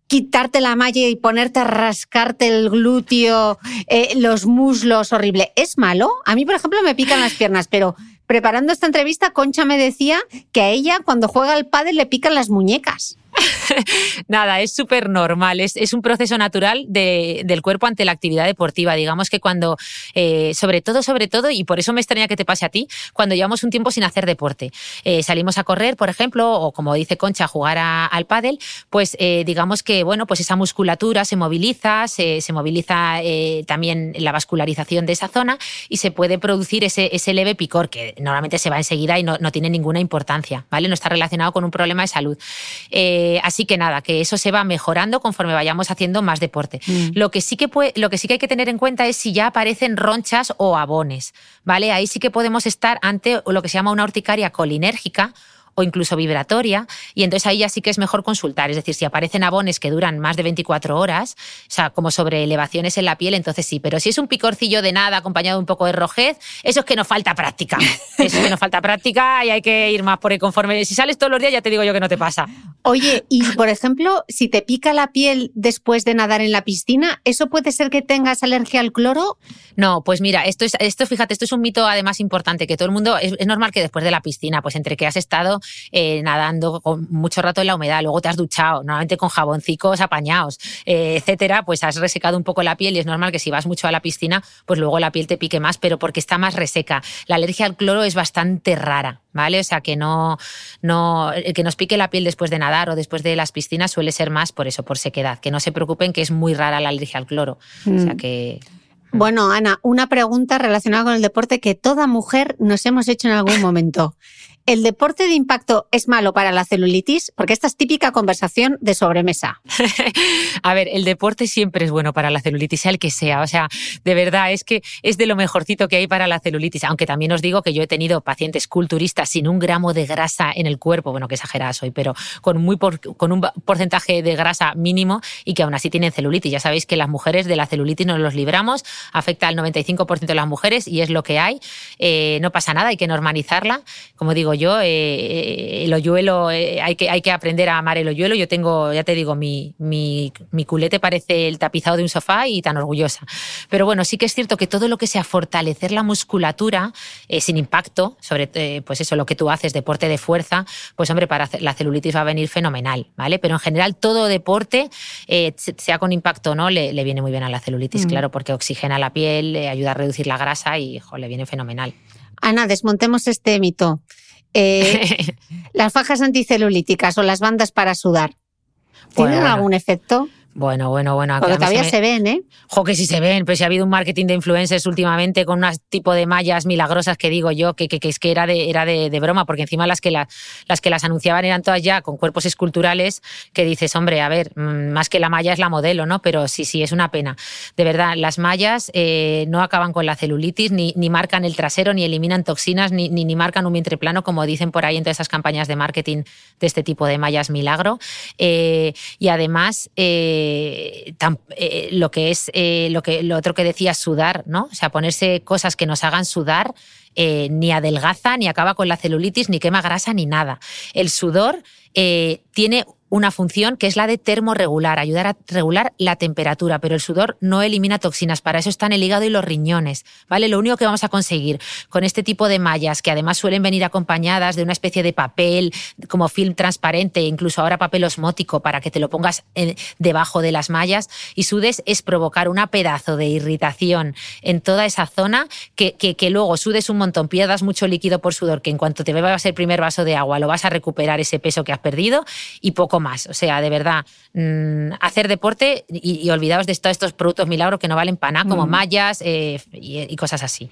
quitarte la malla y ponerte a rascarte el glúteo, eh, los muslos, horrible. ¿Es malo? A mí, por ejemplo, me pican las piernas, pero preparando esta entrevista, Concha me decía que a ella, cuando juega al pádel, le pican las muñecas. Nada, es súper normal, es, es, un proceso natural de, del cuerpo ante la actividad deportiva. Digamos que cuando, eh, sobre todo, sobre todo, y por eso me extraña que te pase a ti, cuando llevamos un tiempo sin hacer deporte, eh, salimos a correr, por ejemplo, o como dice Concha, jugar al pádel, pues eh, digamos que, bueno, pues esa musculatura se moviliza, se, se moviliza también la vascularización de esa zona y se puede producir ese, ese leve picor que normalmente se va enseguida y no, no, tiene ninguna importancia, ¿vale? No está relacionado con un problema de salud. Así que nada, que eso se va mejorando conforme vayamos haciendo más deporte. Mm. Lo, que sí que lo que sí que hay que tener en cuenta es si ya aparecen ronchas o abones, ¿vale? Ahí sí que podemos estar ante lo que se llama una urticaria colinérgica o incluso vibratoria, y entonces ahí ya sí que es mejor consultar. Es decir, si aparecen abones que duran más de 24 horas, o sea, como sobre elevaciones en la piel, entonces sí. Pero si es un picorcillo de nada acompañado de un poco de rojez, eso es que nos falta práctica. Eso es que nos falta práctica y hay que ir más por el conforme. Si sales todos los días, ya te digo yo que no te pasa. Oye, y por ejemplo, si te pica la piel después de nadar en la piscina, ¿eso puede ser que tengas alergia al cloro? No, pues mira, esto es, esto, fíjate, esto es un mito además importante, que todo el mundo, es, es normal que después de la piscina, pues entre que has estado eh, nadando con mucho rato en la humedad, luego te has duchado, normalmente con jaboncicos apañados, eh, etcétera, pues has resecado un poco la piel y es normal que si vas mucho a la piscina, pues luego la piel te pique más, pero porque está más reseca. La alergia al cloro es bastante rara, ¿vale? O sea, que no, no, que nos pique la piel después de nadar o después de las piscinas suele ser más por eso, por sequedad. Que no se preocupen que es muy rara la alergia al cloro. O sea mm. que. Bueno, Ana, una pregunta relacionada con el deporte que toda mujer nos hemos hecho en algún momento. ¿El deporte de impacto es malo para la celulitis? Porque esta es típica conversación de sobremesa. a ver, el deporte siempre es bueno para la celulitis, sea el que sea. O sea, de verdad, es que es de lo mejorcito que hay para la celulitis. Aunque también os digo que yo he tenido pacientes culturistas sin un gramo de grasa en el cuerpo, bueno, que exagerada soy, pero con, muy con un porcentaje de grasa mínimo y que aún así tienen celulitis. Ya sabéis que las mujeres de la celulitis nos los libramos, afecta al 95% de las mujeres y es lo que hay. Eh, no pasa nada, hay que normalizarla. Como digo, yo, eh, eh, el hoyuelo, eh, hay, que, hay que aprender a amar el hoyuelo. Yo tengo, ya te digo, mi, mi, mi, culete parece el tapizado de un sofá y tan orgullosa. Pero bueno, sí que es cierto que todo lo que sea fortalecer la musculatura sin impacto, sobre pues eso, lo que tú haces, deporte de fuerza, pues hombre, para la celulitis va a venir fenomenal, ¿vale? Pero en general todo deporte, sea con impacto o no, le, le, viene muy bien a la celulitis, mm. claro, porque oxigena la piel, ayuda a reducir la grasa y le viene fenomenal. Ana, desmontemos este mito. Eh, las fajas anticelulíticas o las bandas para sudar, ¿tienen algún efecto? Bueno, bueno, bueno. Porque todavía se, ven, ¿eh? Jo, que sí se ven, pero si ha habido un marketing de influencers últimamente con un tipo de mallas milagrosas que digo yo, que, que, es que era, de, era de, broma, porque encima las que, las que las anunciaban eran todas ya con cuerpos esculturales, que dices, hombre, a ver, mm, más que la malla es la modelo, ¿no? Pero sí, sí, es una pena. De verdad, las mallas eh, no acaban con la celulitis, ni, ni marcan el trasero, ni eliminan toxinas, ni, ni, ni, marcan un vientre plano, como dicen por ahí en todas esas campañas de marketing de este tipo de mallas milagro. Eh, y además... Eh, eh, eh, lo que es eh, lo que lo otro que decía sudar, ¿no? O sea, ponerse cosas que nos hagan sudar ni adelgaza, ni acaba con la celulitis, ni quema grasa, ni nada. El sudor tiene una función que es la de termorregular, ayudar a regular la temperatura, pero el sudor no elimina toxinas, para eso están el hígado y los riñones, ¿vale? Lo único que vamos a conseguir con este tipo de mallas, que además suelen venir acompañadas de una especie de papel como film transparente, incluso ahora papel osmótico para que te lo pongas debajo de las mallas y sudes, es provocar una pedazo de irritación en toda esa zona que, que, luego sudes un montón, pierdas mucho líquido por sudor, que en cuanto te bebas el primer vaso de agua lo vas a recuperar ese peso que has perdido y poco más. O sea, de verdad, mm, hacer deporte y, olvidaos de todos estos productos milagros que no valen para nada, como mm. mallas eh, y cosas así.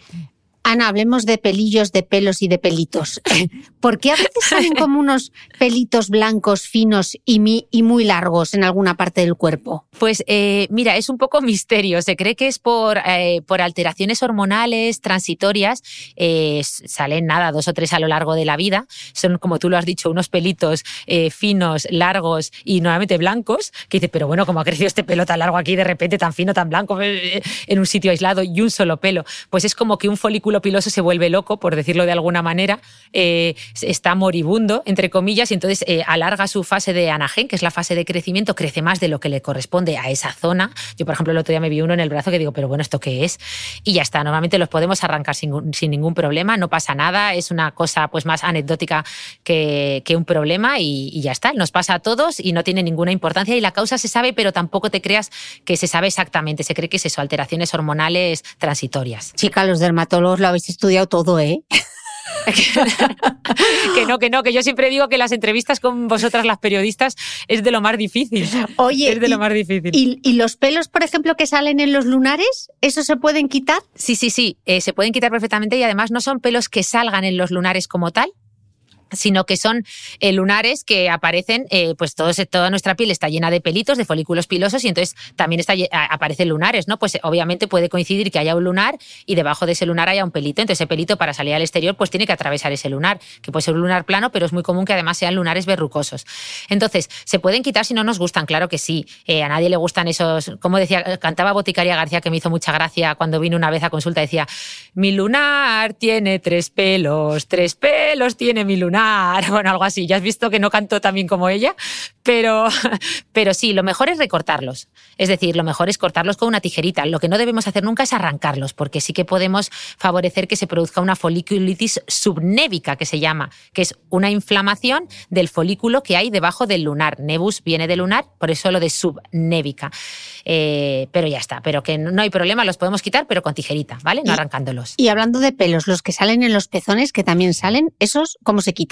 Ana, hablemos de pelillos, de pelos y de pelitos. ¿Por qué a veces salen como unos pelitos blancos, finos y, muy largos en alguna parte del cuerpo? Pues eh, mira, es un poco misterio. Se cree que es por, eh, alteraciones hormonales transitorias. Eh, salen nada, dos o tres a lo largo de la vida. Son, como tú lo has dicho, unos pelitos finos, largos y nuevamente blancos. Que dices, pero bueno, ¿cómo ha crecido este pelo tan largo aquí de repente, tan fino, tan blanco, en un sitio aislado y un solo pelo? Pues es como que un folículo piloso se vuelve loco, por decirlo de alguna manera, eh, está moribundo, entre comillas, y entonces eh, alarga su fase de anagen, que es la fase de crecimiento, crece más de lo que le corresponde a esa zona. Yo, por ejemplo, el otro día me vi uno en el brazo que digo, pero bueno, ¿esto qué es? Y ya está, normalmente los podemos arrancar sin, ningún problema, no pasa nada, es una cosa pues más anecdótica que, un problema y, y ya está, nos pasa a todos y no tiene ninguna importancia y la causa se sabe, pero tampoco te creas que se sabe exactamente, se cree que es eso, alteraciones hormonales transitorias. Chica, los dermatólogos lo habéis estudiado todo, ¿eh? que no, que no, que yo siempre digo que las entrevistas con vosotras, las periodistas, es de lo más difícil. Oye, es de lo más difícil. ¿y, los pelos, por ejemplo, que salen en los lunares, eso se pueden quitar? Sí, sí, sí, eh, se pueden quitar perfectamente y además no son pelos que salgan en los lunares como tal, sino que son eh, lunares que aparecen, eh, pues toda nuestra piel está llena de pelitos, de folículos pilosos y entonces también aparecen lunares, ¿no? Pues obviamente puede coincidir que haya un lunar y debajo de ese lunar haya un pelito, entonces ese pelito para salir al exterior pues tiene que atravesar ese lunar, que puede ser un lunar plano, pero es muy común que además sean lunares verrucosos. Entonces, ¿se pueden quitar si no nos gustan? Claro que sí, eh, a nadie le gustan esos, como decía, cantaba Boticaria García que me hizo mucha gracia cuando vino una vez a consulta, decía, mi lunar tiene tres pelos, tres pelos tiene mi lunar bueno, algo así. Ya has visto que no cantó tan bien como ella, pero, pero sí, lo mejor es recortarlos. Es decir, lo mejor es cortarlos con una tijerita. Lo que no debemos hacer nunca es arrancarlos, porque sí que podemos favorecer que se produzca una foliculitis subnévica, que se llama, que es una inflamación del folículo que hay debajo del lunar. Nebus viene de lunar, por eso lo de subnévica. Eh, pero ya está, pero que no hay problema, los podemos quitar, pero con tijerita, ¿vale? No arrancándolos. Y hablando de pelos, los que salen en los pezones, que también salen, ¿esos cómo se quitan?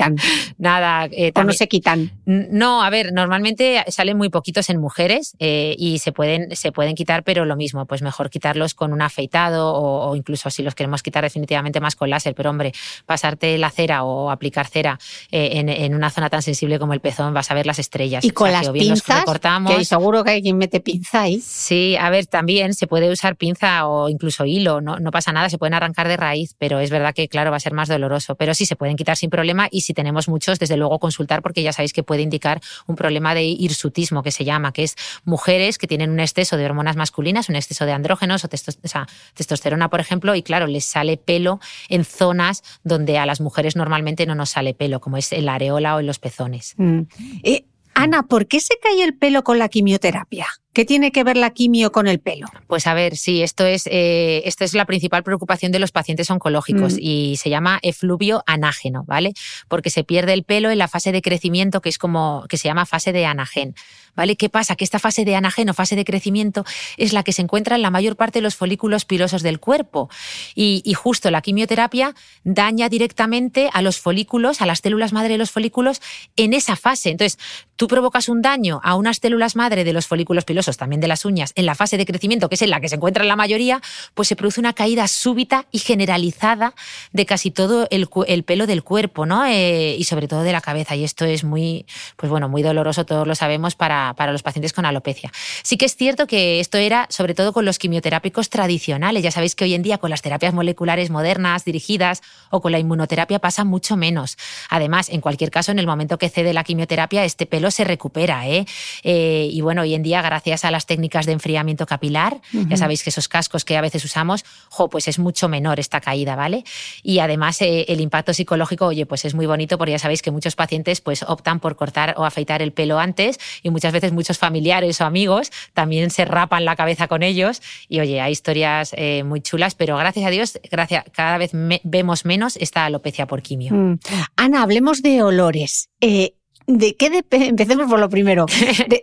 Nada. Eh, ¿O no se quitan? No, a ver, normalmente salen muy poquitos en mujeres eh, y se pueden, se pueden quitar, pero lo mismo, pues mejor quitarlos con un afeitado o, incluso si los queremos quitar definitivamente más con láser. Pero hombre, pasarte la cera o aplicar cera en, una zona tan sensible como el pezón, vas a ver las estrellas. Y con las pinzas, que seguro que hay quien mete pinza ahí. Sí, a ver, también se puede usar pinza o incluso hilo, no, no pasa nada, se pueden arrancar de raíz, pero es verdad que, claro, va a ser más doloroso. Pero sí se pueden quitar sin problema y si tenemos muchos, desde luego consultar porque ya sabéis que puede indicar un problema de hirsutismo que se llama, que es mujeres que tienen un exceso de hormonas masculinas, un exceso de andrógenos o, testosterona, por ejemplo, y claro, les sale pelo en zonas donde a las mujeres normalmente no nos sale pelo, como es en la areola o en los pezones. Mm. Eh, Ana, ¿por qué se cae el pelo con la quimioterapia? ¿Qué tiene que ver la quimio con el pelo? Pues a ver, sí, esto es, eh, esto es la principal preocupación de los pacientes oncológicos mm. y se llama efluvio anágeno, ¿vale? Porque se pierde el pelo en la fase de crecimiento que es como, que se llama fase de anagen, ¿vale? ¿Qué pasa? Que esta fase de anagen o fase de crecimiento es la que se encuentra en la mayor parte de los folículos pilosos del cuerpo y, y justo la quimioterapia daña directamente a los folículos, a las células madre de los folículos en esa fase. Entonces, tú provocas un daño a unas células madre de los folículos pilosos también de las uñas, en la fase de crecimiento, que es en la que se encuentra la mayoría, pues se produce una caída súbita y generalizada de casi todo el, pelo del cuerpo, ¿no? Eh, y sobre todo de la cabeza. Y esto es muy, pues bueno, muy doloroso, todos lo sabemos, para, para los pacientes con alopecia. Sí que es cierto que esto era sobre todo con los quimioterápicos tradicionales. Ya sabéis que hoy en día con las terapias moleculares modernas, dirigidas, o con la inmunoterapia pasa mucho menos. Además, en cualquier caso, en el momento que cede la quimioterapia, este pelo se recupera. ¿eh? Eh, y bueno, hoy en día, gracias a las técnicas de enfriamiento capilar. Ya sabéis que esos cascos que a veces usamos, pues es mucho menor esta caída, ¿vale? Y además eh, el impacto psicológico, oye, pues es muy bonito porque ya sabéis que muchos pacientes pues optan por cortar o afeitar el pelo antes y muchas veces muchos familiares o amigos también se rapan la cabeza con ellos y oye, hay historias eh, muy chulas, pero gracias a Dios, gracias, cada vez vemos menos esta alopecia por quimio. Mm. Ana, hablemos de olores. Eh, ¿De qué empecemos por lo primero.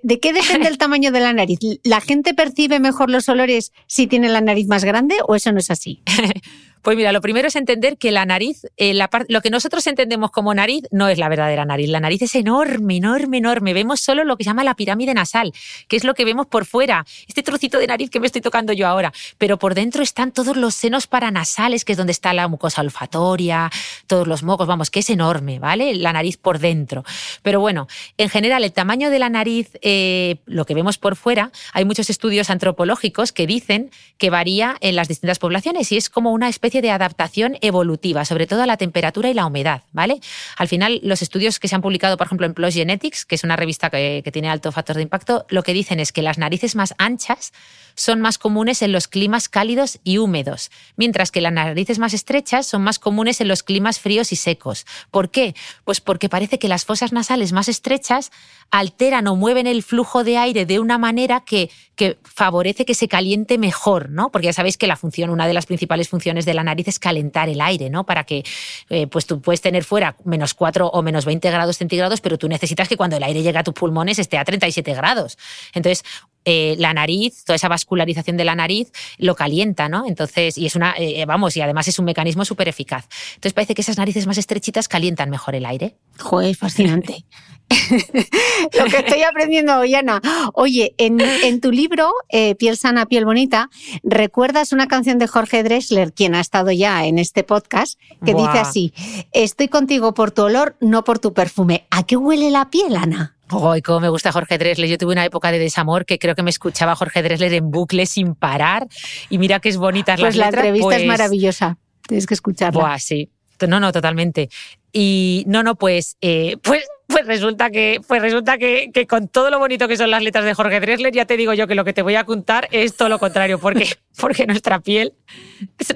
¿De, qué depende el tamaño de la nariz? ¿La gente percibe mejor los olores si tiene la nariz más grande o eso no es así? Pues mira, lo primero es entender que la nariz, eh, lo que nosotros entendemos como nariz no es la verdadera nariz. La nariz es enorme, enorme, enorme. Vemos solo lo que se llama la pirámide nasal, que es lo que vemos por fuera, este trocito de nariz que me estoy tocando yo ahora. Pero por dentro están todos los senos paranasales, que es donde está la mucosa olfatoria, todos los mocos, vamos, que es enorme, ¿vale? La nariz por dentro. Pero bueno, en general, el tamaño de la nariz, eh, lo que vemos por fuera, hay muchos estudios antropológicos que dicen que varía en las distintas poblaciones y es como una especie especie de adaptación evolutiva, sobre todo a la temperatura y la humedad, ¿vale? Al final, los estudios que se han publicado, por ejemplo, en PLOS Genetics, que es una revista que, tiene alto factor de impacto, lo que dicen es que las narices más anchas son más comunes en los climas cálidos y húmedos, mientras que las narices más estrechas son más comunes en los climas fríos y secos. ¿Por qué? Pues porque parece que las fosas nasales más estrechas alteran o mueven el flujo de aire de una manera que, que favorece que se caliente mejor, ¿no? Porque ya sabéis que la función, una de las principales funciones de la nariz es calentar el aire, ¿no? Para que, eh, pues tú puedes tener fuera menos 4 o menos 20 grados centígrados, pero tú necesitas que cuando el aire llegue a tus pulmones esté a 37 grados. Entonces, eh, la nariz, toda esa vascularización de la nariz lo calienta, ¿no? Entonces, y es una, eh, vamos, y además es un mecanismo súper eficaz. Entonces parece que esas narices más estrechitas calientan mejor el aire. Joder, fascinante. Lo que estoy aprendiendo hoy, Ana. Oye, en, tu libro, eh, Piel sana, piel bonita, recuerdas una canción de Jorge Dressler, quien ha estado ya en este podcast, que dice así, estoy contigo por tu olor, no por tu perfume. ¿A qué huele la piel, Ana? ¡Ay, cómo me gusta Jorge Dressler! Yo tuve una época de desamor que creo que me escuchaba Jorge Dressler en bucle sin parar. Y mira qué es bonita pues la entrevista es pues maravillosa. Tienes que escucharla. Buah, sí. No, no, totalmente. Y no, no, pues, eh, pues, pues resulta que, pues resulta que, con todo lo bonito que son las letras de Jorge Dressler, ya te digo yo que lo que te voy a contar es todo lo contrario, porque, porque nuestra piel,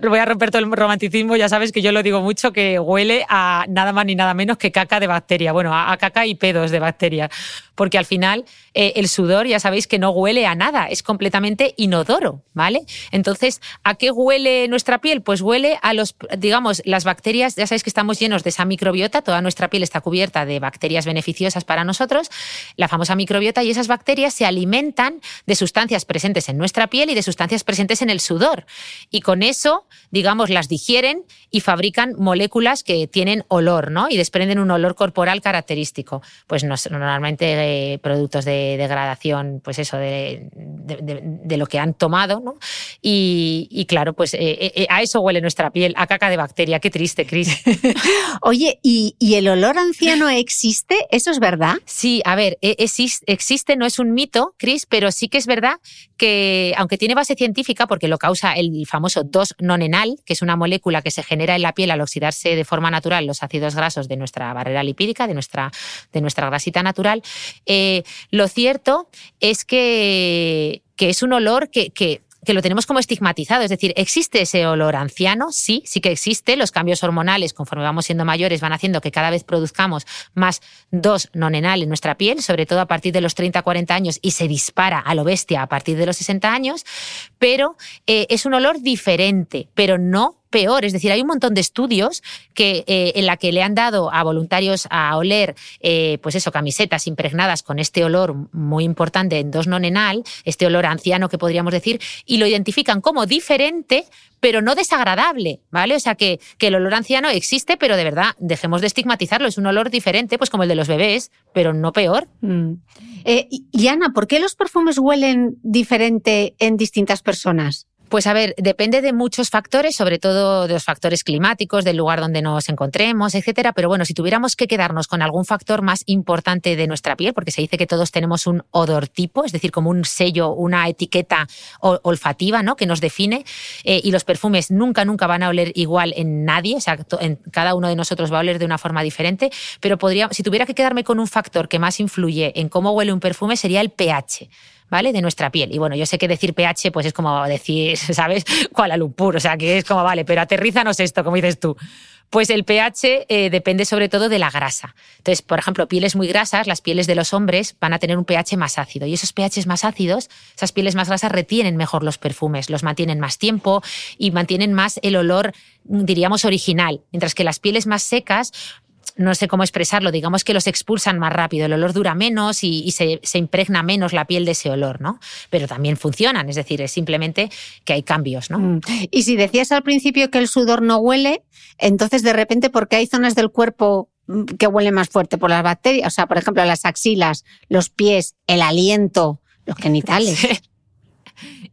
voy a romper todo el romanticismo, ya sabes que yo lo digo mucho, que huele a nada más ni nada menos que caca de bacteria, bueno, a, caca y pedos de bacteria, porque al final eh, el sudor ya sabéis que no huele a nada, es completamente inodoro, ¿vale? Entonces, ¿a qué huele nuestra piel? Pues huele a los, digamos, las bacterias, ya sabéis que estamos llenos de esa microbiota, toda nuestra piel está cubierta de bacterias beneficiosas para nosotros, la famosa microbiota, y esas bacterias se alimentan de sustancias presentes en nuestra piel y de sustancias presentes en el sudor. Y con eso, digamos, las digieren y fabrican moléculas que tienen olor, ¿no? Y desprenden un olor corporal característico. Pues normalmente eh, productos de degradación, pues eso, de, lo que han tomado, ¿no? Y, claro, pues eh, eh, a eso huele nuestra piel, a caca de bacteria. Qué triste, Cris. Oye, ¿y, el olor anciano existe? ¿Eso es verdad? Sí, a ver, e, existe, no es un mito, Cris, pero sí que es verdad que, aunque tiene base científica, porque lo causa el famoso 2-nonenal, que es una molécula que se genera en la piel al oxidarse de forma natural los ácidos grasos de nuestra barrera lipídica, de nuestra, de nuestra grasita natural, eh, lo cierto es que, que es un olor que, que lo tenemos como estigmatizado. Es decir, ¿existe ese olor anciano? Sí, sí que existe. Los cambios hormonales, conforme vamos siendo mayores, van haciendo que cada vez produzcamos más dos nonenal en nuestra piel, sobre todo a partir de los 30-40 años, y se dispara a lo bestia a partir de los 60 años. Pero eh, es un olor diferente, pero no peor. Es decir, hay un montón de estudios que, eh, en la que le han dado a voluntarios a oler, eh, pues eso, camisetas impregnadas con este olor muy importante en dos nonenal, este olor anciano que podríamos decir, y lo identifican como diferente, pero no desagradable, ¿vale? O sea que, que, el olor anciano existe, pero de verdad, dejemos de estigmatizarlo. Es un olor diferente, pues como el de los bebés, pero no peor. Mm. Eh, y Ana, ¿por qué los perfumes huelen diferente en distintas personas? Pues a ver, depende de muchos factores, sobre todo de los factores climáticos, del lugar donde nos encontremos, etcétera. Pero bueno, si tuviéramos que quedarnos con algún factor más importante de nuestra piel, porque se dice que todos tenemos un odor tipo, es decir, como un sello, una etiqueta olfativa, ¿no? Que nos define. Eh, y los perfumes nunca, nunca van a oler igual en nadie, o sea, en, cada uno de nosotros va a oler de una forma diferente. Pero podría, si tuviera que quedarme con un factor que más influye en cómo huele un perfume, sería el pH. ¿Vale? De nuestra piel. Y bueno, yo sé que decir pH pues es como decir, ¿sabes? Kuala Lumpur, o sea, que es como, vale, pero aterrízanos esto, como dices tú. Pues el pH eh, depende sobre todo de la grasa. Entonces, por ejemplo, pieles muy grasas, las pieles de los hombres van a tener un pH más ácido. Y esos pHs más ácidos, esas pieles más grasas retienen mejor los perfumes, los mantienen más tiempo y mantienen más el olor, diríamos, original. Mientras que las pieles más secas no sé cómo expresarlo, digamos que los expulsan más rápido, el olor dura menos y, se, impregna menos la piel de ese olor, ¿no? Pero también funcionan, es decir, es simplemente que hay cambios, ¿no? Mm. Y si decías al principio que el sudor no huele, entonces de repente, porque hay zonas del cuerpo mm, que huelen más fuerte por las bacterias, o sea, por ejemplo, las axilas, los pies, el aliento, los genitales.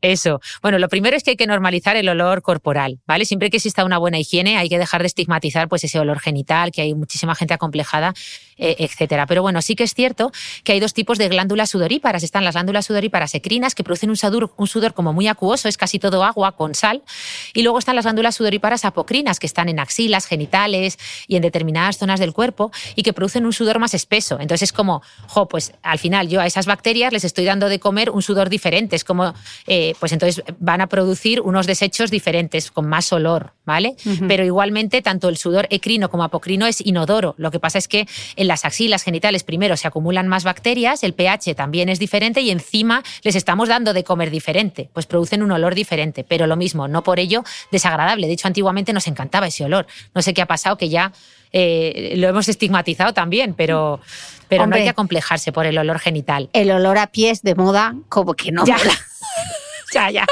Eso. Bueno, lo primero es que hay que normalizar el olor corporal, ¿vale? Siempre que exista una buena higiene, hay que dejar de estigmatizar pues ese olor genital, que hay muchísima gente acomplejada eh, etcétera. Pero bueno, sí que es cierto que hay dos tipos de glándulas sudoríparas. Están las glándulas sudoríparas ecrinas, que producen un sudor, un sudor como muy acuoso, es casi todo agua con sal. Y luego están las glándulas sudoríparas apocrinas, que están en axilas, genitales y en determinadas zonas del cuerpo y que producen un sudor más espeso. Entonces es como, jo, pues al final yo a esas bacterias les estoy dando de comer un sudor diferente. Es como, eh, pues entonces van a producir unos desechos diferentes, con más olor, ¿vale? Pero igualmente, tanto el sudor ecrino como apocrino es inodoro. Lo que pasa es que en las axilas genitales primero se acumulan más bacterias, el pH también es diferente y encima les estamos dando de comer diferente. Pues producen un olor diferente, pero lo mismo, no por ello desagradable. De hecho, antiguamente nos encantaba ese olor. No sé qué ha pasado, que ya eh, lo hemos estigmatizado también, pero, pero no hay que acomplejarse por el olor genital. El olor a pies de moda, como que no. Ya. ya, ya.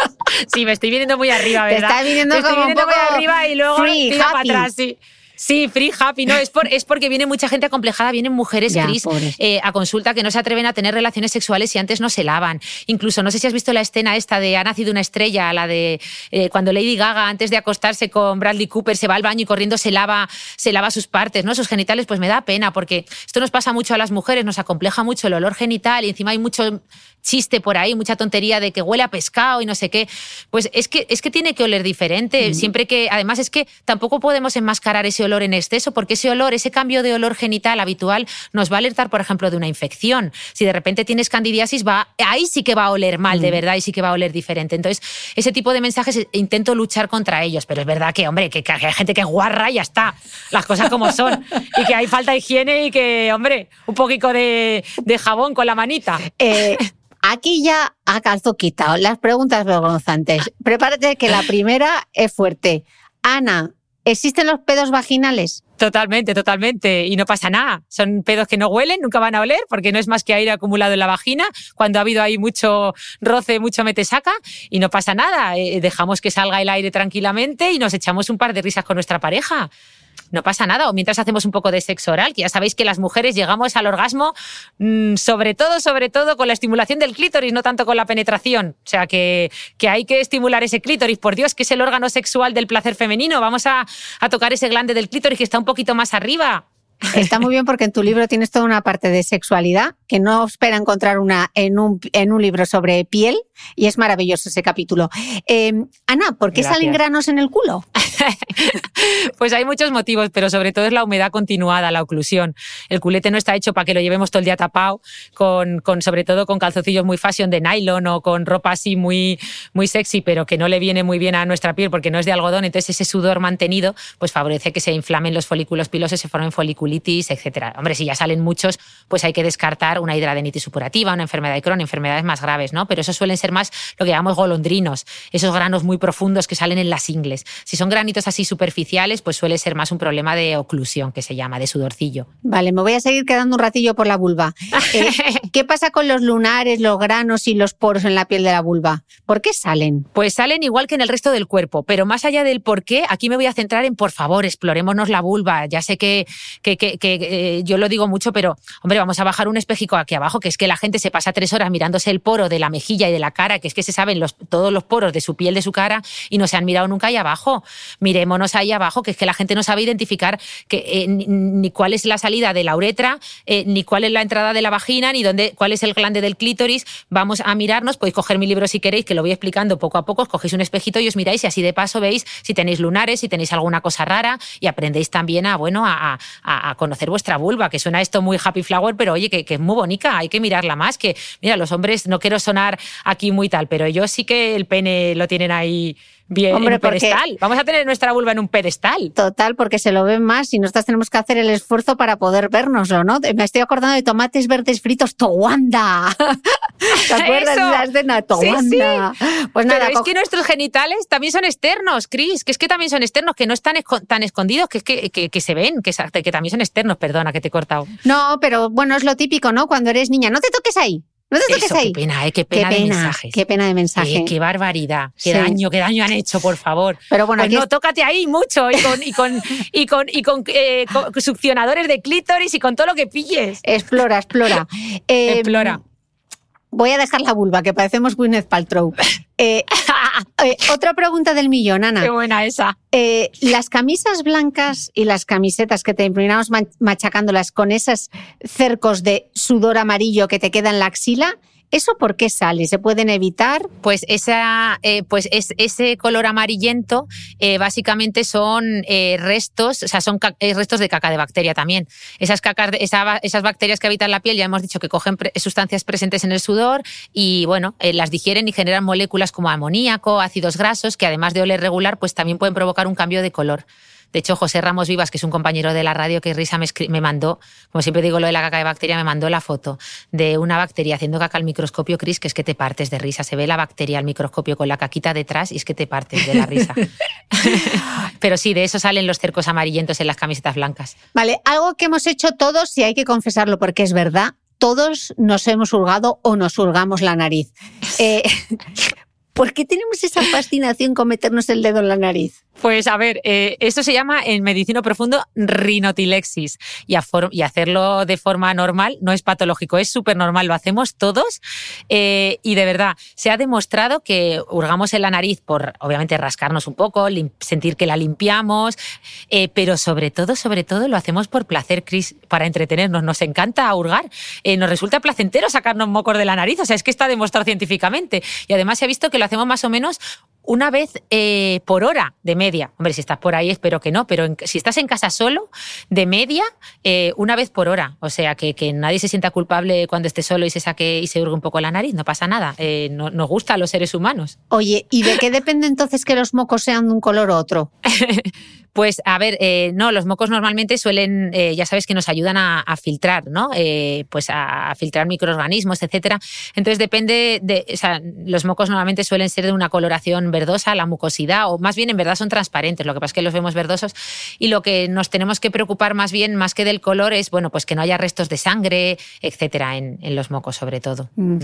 Sí, me estoy viniendo muy arriba, ¿verdad? Te está viniendo me estoy como un viniendo poco muy arriba y luego free, tiro para atrás, sí. Sí, free happy, no, es, por, es porque viene mucha gente acomplejada, vienen mujeres, Ya, pobres. eh, a consulta que no se atreven a tener relaciones sexuales si antes no se lavan. Incluso, no sé si has visto la escena esta de Ha nacido una estrella, la de eh, cuando Lady Gaga, antes de acostarse con Bradley Cooper, se va al baño y corriendo se lava, se lava sus partes, ¿no? Sus genitales, pues me da pena, porque esto nos pasa mucho a las mujeres, nos acompleja mucho el olor genital y encima hay mucho chiste por ahí, mucha tontería de que huele a pescado y no sé qué. Pues es que, es que tiene que oler diferente. Siempre que, además, es que tampoco podemos enmascarar ese olor en exceso, porque ese olor, ese cambio de olor genital habitual, nos va a alertar, por ejemplo, de una infección. Si de repente tienes candidiasis, va, ahí sí que va a oler mal, de verdad, y sí que va a oler diferente. Entonces, ese tipo de mensajes eh, intento luchar contra ellos, pero es verdad que, hombre, que, que hay gente que es guarra y ya está, las cosas como son, y que hay falta de higiene y que, hombre, un poquito de, de jabón con la manita. Eh, aquí ya a calzo quitado. Las preguntas vergonzantes. Prepárate que la primera es fuerte. Ana, ¿existen los pedos vaginales? Totalmente, totalmente. Y no pasa nada. Son pedos que no huelen, nunca van a oler, porque no es más que aire acumulado en la vagina, cuando ha habido ahí mucho roce, mucho metesaca, y no pasa nada. Eh, dejamos que salga el aire tranquilamente y nos echamos un par de risas con nuestra pareja. No pasa nada. O mientras hacemos un poco de sexo oral, que ya sabéis que las mujeres llegamos al orgasmo mm, sobre todo, sobre todo con la estimulación del clítoris, no tanto con la penetración. O sea, que, que hay que estimular ese clítoris. Por Dios, que es el órgano sexual del placer femenino. Vamos a, a tocar ese glande del clítoris que está un poquito más arriba. Está muy bien porque en tu libro tienes toda una parte de sexualidad que no espera encontrar una en un, en un libro sobre piel y es maravilloso ese capítulo. Eh, Ana, ¿por qué Gracias. salen granos en el culo? Pues hay muchos motivos, pero sobre todo es la humedad continuada, la oclusión. El culete no está hecho para que lo llevemos todo el día tapado, con, con sobre todo con calzoncillos muy fashion de nylon o con ropa así muy, muy sexy, pero que no le viene muy bien a nuestra piel porque no es de algodón. Entonces ese sudor mantenido pues favorece que se inflamen los folículos pilosos, se formen etcétera. Hombre, si ya salen muchos, pues hay que descartar una hidradenitis supurativa, una enfermedad de Crohn, enfermedades más graves, ¿no? Pero eso suelen ser más lo que llamamos golondrinos, esos granos muy profundos que salen en las ingles. Si son granitos así superficiales, pues suele ser más un problema de oclusión, que se llama, de sudorcillo. Vale, me voy a seguir quedando un ratillo por la vulva. Eh, ¿Qué pasa con los lunares, los granos y los poros en la piel de la vulva? ¿Por qué salen? Pues salen igual que en el resto del cuerpo, pero más allá del por qué, aquí me voy a centrar en, por favor, explorémonos la vulva. Ya sé que, que, que- eh, yo lo digo mucho, pero, hombre, vamos a bajar un espejico aquí abajo, que es que la gente se pasa tres horas mirándose el poro de la mejilla y de la cara, que es que se saben todos los poros de su piel, de su cara, y no se han mirado nunca ahí abajo. Mirémonos ahí abajo, que es que la gente no sabe identificar que, eh, ni, cuál es la salida de la uretra, eh, ni cuál es la entrada de la vagina, ni dónde, cuál es el glande del clítoris. Vamos a mirarnos, podéis coger mi libro si queréis, que lo voy explicando poco a poco, os cogéis un espejito y os miráis y así de paso veis si tenéis lunares, si tenéis alguna cosa rara y aprendéis también a, bueno, a- a conocer vuestra vulva, que suena esto muy happy flower, pero oye, que, que es muy bonita, hay que mirarla más, que mira, los hombres, no quiero sonar aquí muy tal, pero ellos sí que el pene lo tienen ahí bien Hombre, en un porque- pedestal. Vamos a tener nuestra vulva en un pedestal. Total, porque se lo ven más y nosotras tenemos que hacer el esfuerzo para poder vernoslo, ¿no? Me estoy acordando de tomates verdes fritos, Towanda. ¿Te acuerdas Eso. de esa escena? Sí, Towanda. Pues nada, Pero es que nuestros genitales también son externos, Cris, que es que también son externos, que no están esco- tan escondidos, que es que, que, que se ven, que, que también son externos, perdona que te he cortado. no, pero bueno, es lo típico, ¿no? Cuando eres niña, no te toques ahí, no te toques Eso, ahí. qué pena, eh, qué Qué pena, de mensajes. qué pena de. Eh, qué barbaridad, qué Sí. daño, qué daño han hecho, por favor. Pero bueno, Pues no, es- tócate ahí mucho y con, y con, y con, y con, eh, con succionadores de clítoris y con todo lo que pilles. Explora, explora. Eh, Explora. Voy a dejar la vulva, que parecemos Gwyneth Paltrow. Eh, eh, otra pregunta del millón, Ana. Qué buena esa. Eh, las camisas blancas y las camisetas que terminamos machacándolas con esos cercos de sudor amarillo que te queda en la axila, ¿Eso por qué sale? ¿Se pueden evitar? Pues, esa, eh, pues es, ese color amarillento eh, básicamente son eh, restos, o sea, son restos de caca de bacteria también. Esas, cacas, esas bacterias que habitan la piel, ya hemos dicho que cogen sustancias presentes en el sudor y, bueno, las digieren y generan moléculas como amoníaco, ácidos grasos, que además de oler regular, pues también pueden provocar un cambio de color. De hecho, José Ramos Vivas, que es un compañero de la radio que risa me, mandó, como siempre digo lo de la caca de bacteria, me mandó la foto de una bacteria haciendo caca al microscopio, Cris, que es que te partes de risa. Se ve la bacteria al microscopio con la caquita detrás y es que te partes de la risa. Pero sí, de eso salen los cercos amarillentos en las camisetas blancas. Vale, algo que hemos hecho todos, y hay que confesarlo porque es verdad, todos nos hemos hurgado o nos hurgamos la nariz. Eh, ¿Por qué tenemos esa fascinación con meternos el dedo en la nariz? Pues a ver, eh, esto se llama en medicina profundo rinotilexis y, y, hacerlo de forma normal no es patológico, es súper normal, lo hacemos todos. Eh, y de verdad se ha demostrado que hurgamos en la nariz por obviamente rascarnos un poco, sentir que la limpiamos, eh, pero sobre todo, sobre todo lo hacemos por placer, Chris, para entretenernos, nos encanta hurgar, nos resulta placentero sacarnos mocos de la nariz, o sea, es que está demostrado científicamente. Y además se ha visto que lo hacemos más o menos una vez eh, por hora de media. Hombre, si estás por ahí espero que no, pero si estás en casa solo, de media, eh, una vez por hora. O sea, que, nadie se sienta culpable cuando esté solo y se saque y se hurgue un poco la nariz, no pasa nada. Eh, no, nos gusta a los seres humanos. Oye, ¿y de qué depende entonces que los mocos sean de un color u otro? Pues a ver, eh, no, los mocos normalmente suelen, eh, ya sabes que nos ayudan a, filtrar, ¿no? Eh, pues a, filtrar microorganismos, etcétera. Entonces depende de, o sea, los mocos normalmente suelen ser de una coloración verdosa, la mucosidad, o más bien en verdad son transparentes, lo que pasa es que los vemos verdosos. Y lo que nos tenemos que preocupar más bien, más que del color, es, bueno, pues que no haya restos de sangre, etcétera, en, en los mocos sobre todo. Mm. Mm.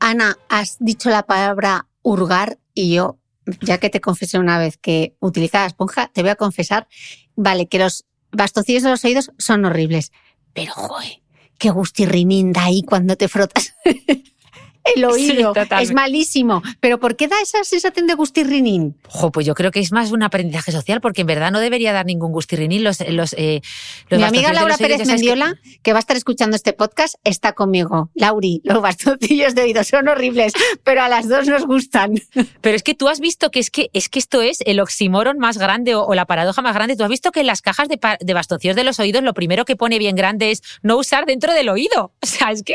Ana, has dicho la palabra hurgar y yo ya que te confesé una vez que utilizaba esponja, te voy a confesar, vale, que los bastocillos de los oídos son horribles, pero joder, qué gustirrinín da ahí cuando te frotas el oído. es malísimo. Pero ¿por qué da esa sensación de gustirrinín? Ojo, pues yo creo que es más un aprendizaje social, porque en verdad no debería dar ningún gustirrinín. Los, los, eh, Mi amiga Laura Pérez Mendiola, que... va a estar escuchando este podcast, está conmigo. Lauri, los bastoncillos de oído son horribles, pero a las dos nos gustan. Pero es que tú has visto que es que, es que esto es el oxímoron más grande o, la paradoja más grande. Tú has visto que en las cajas de, de bastoncillos de los oídos lo primero que pone bien grande es no usar dentro del oído. O sea, es que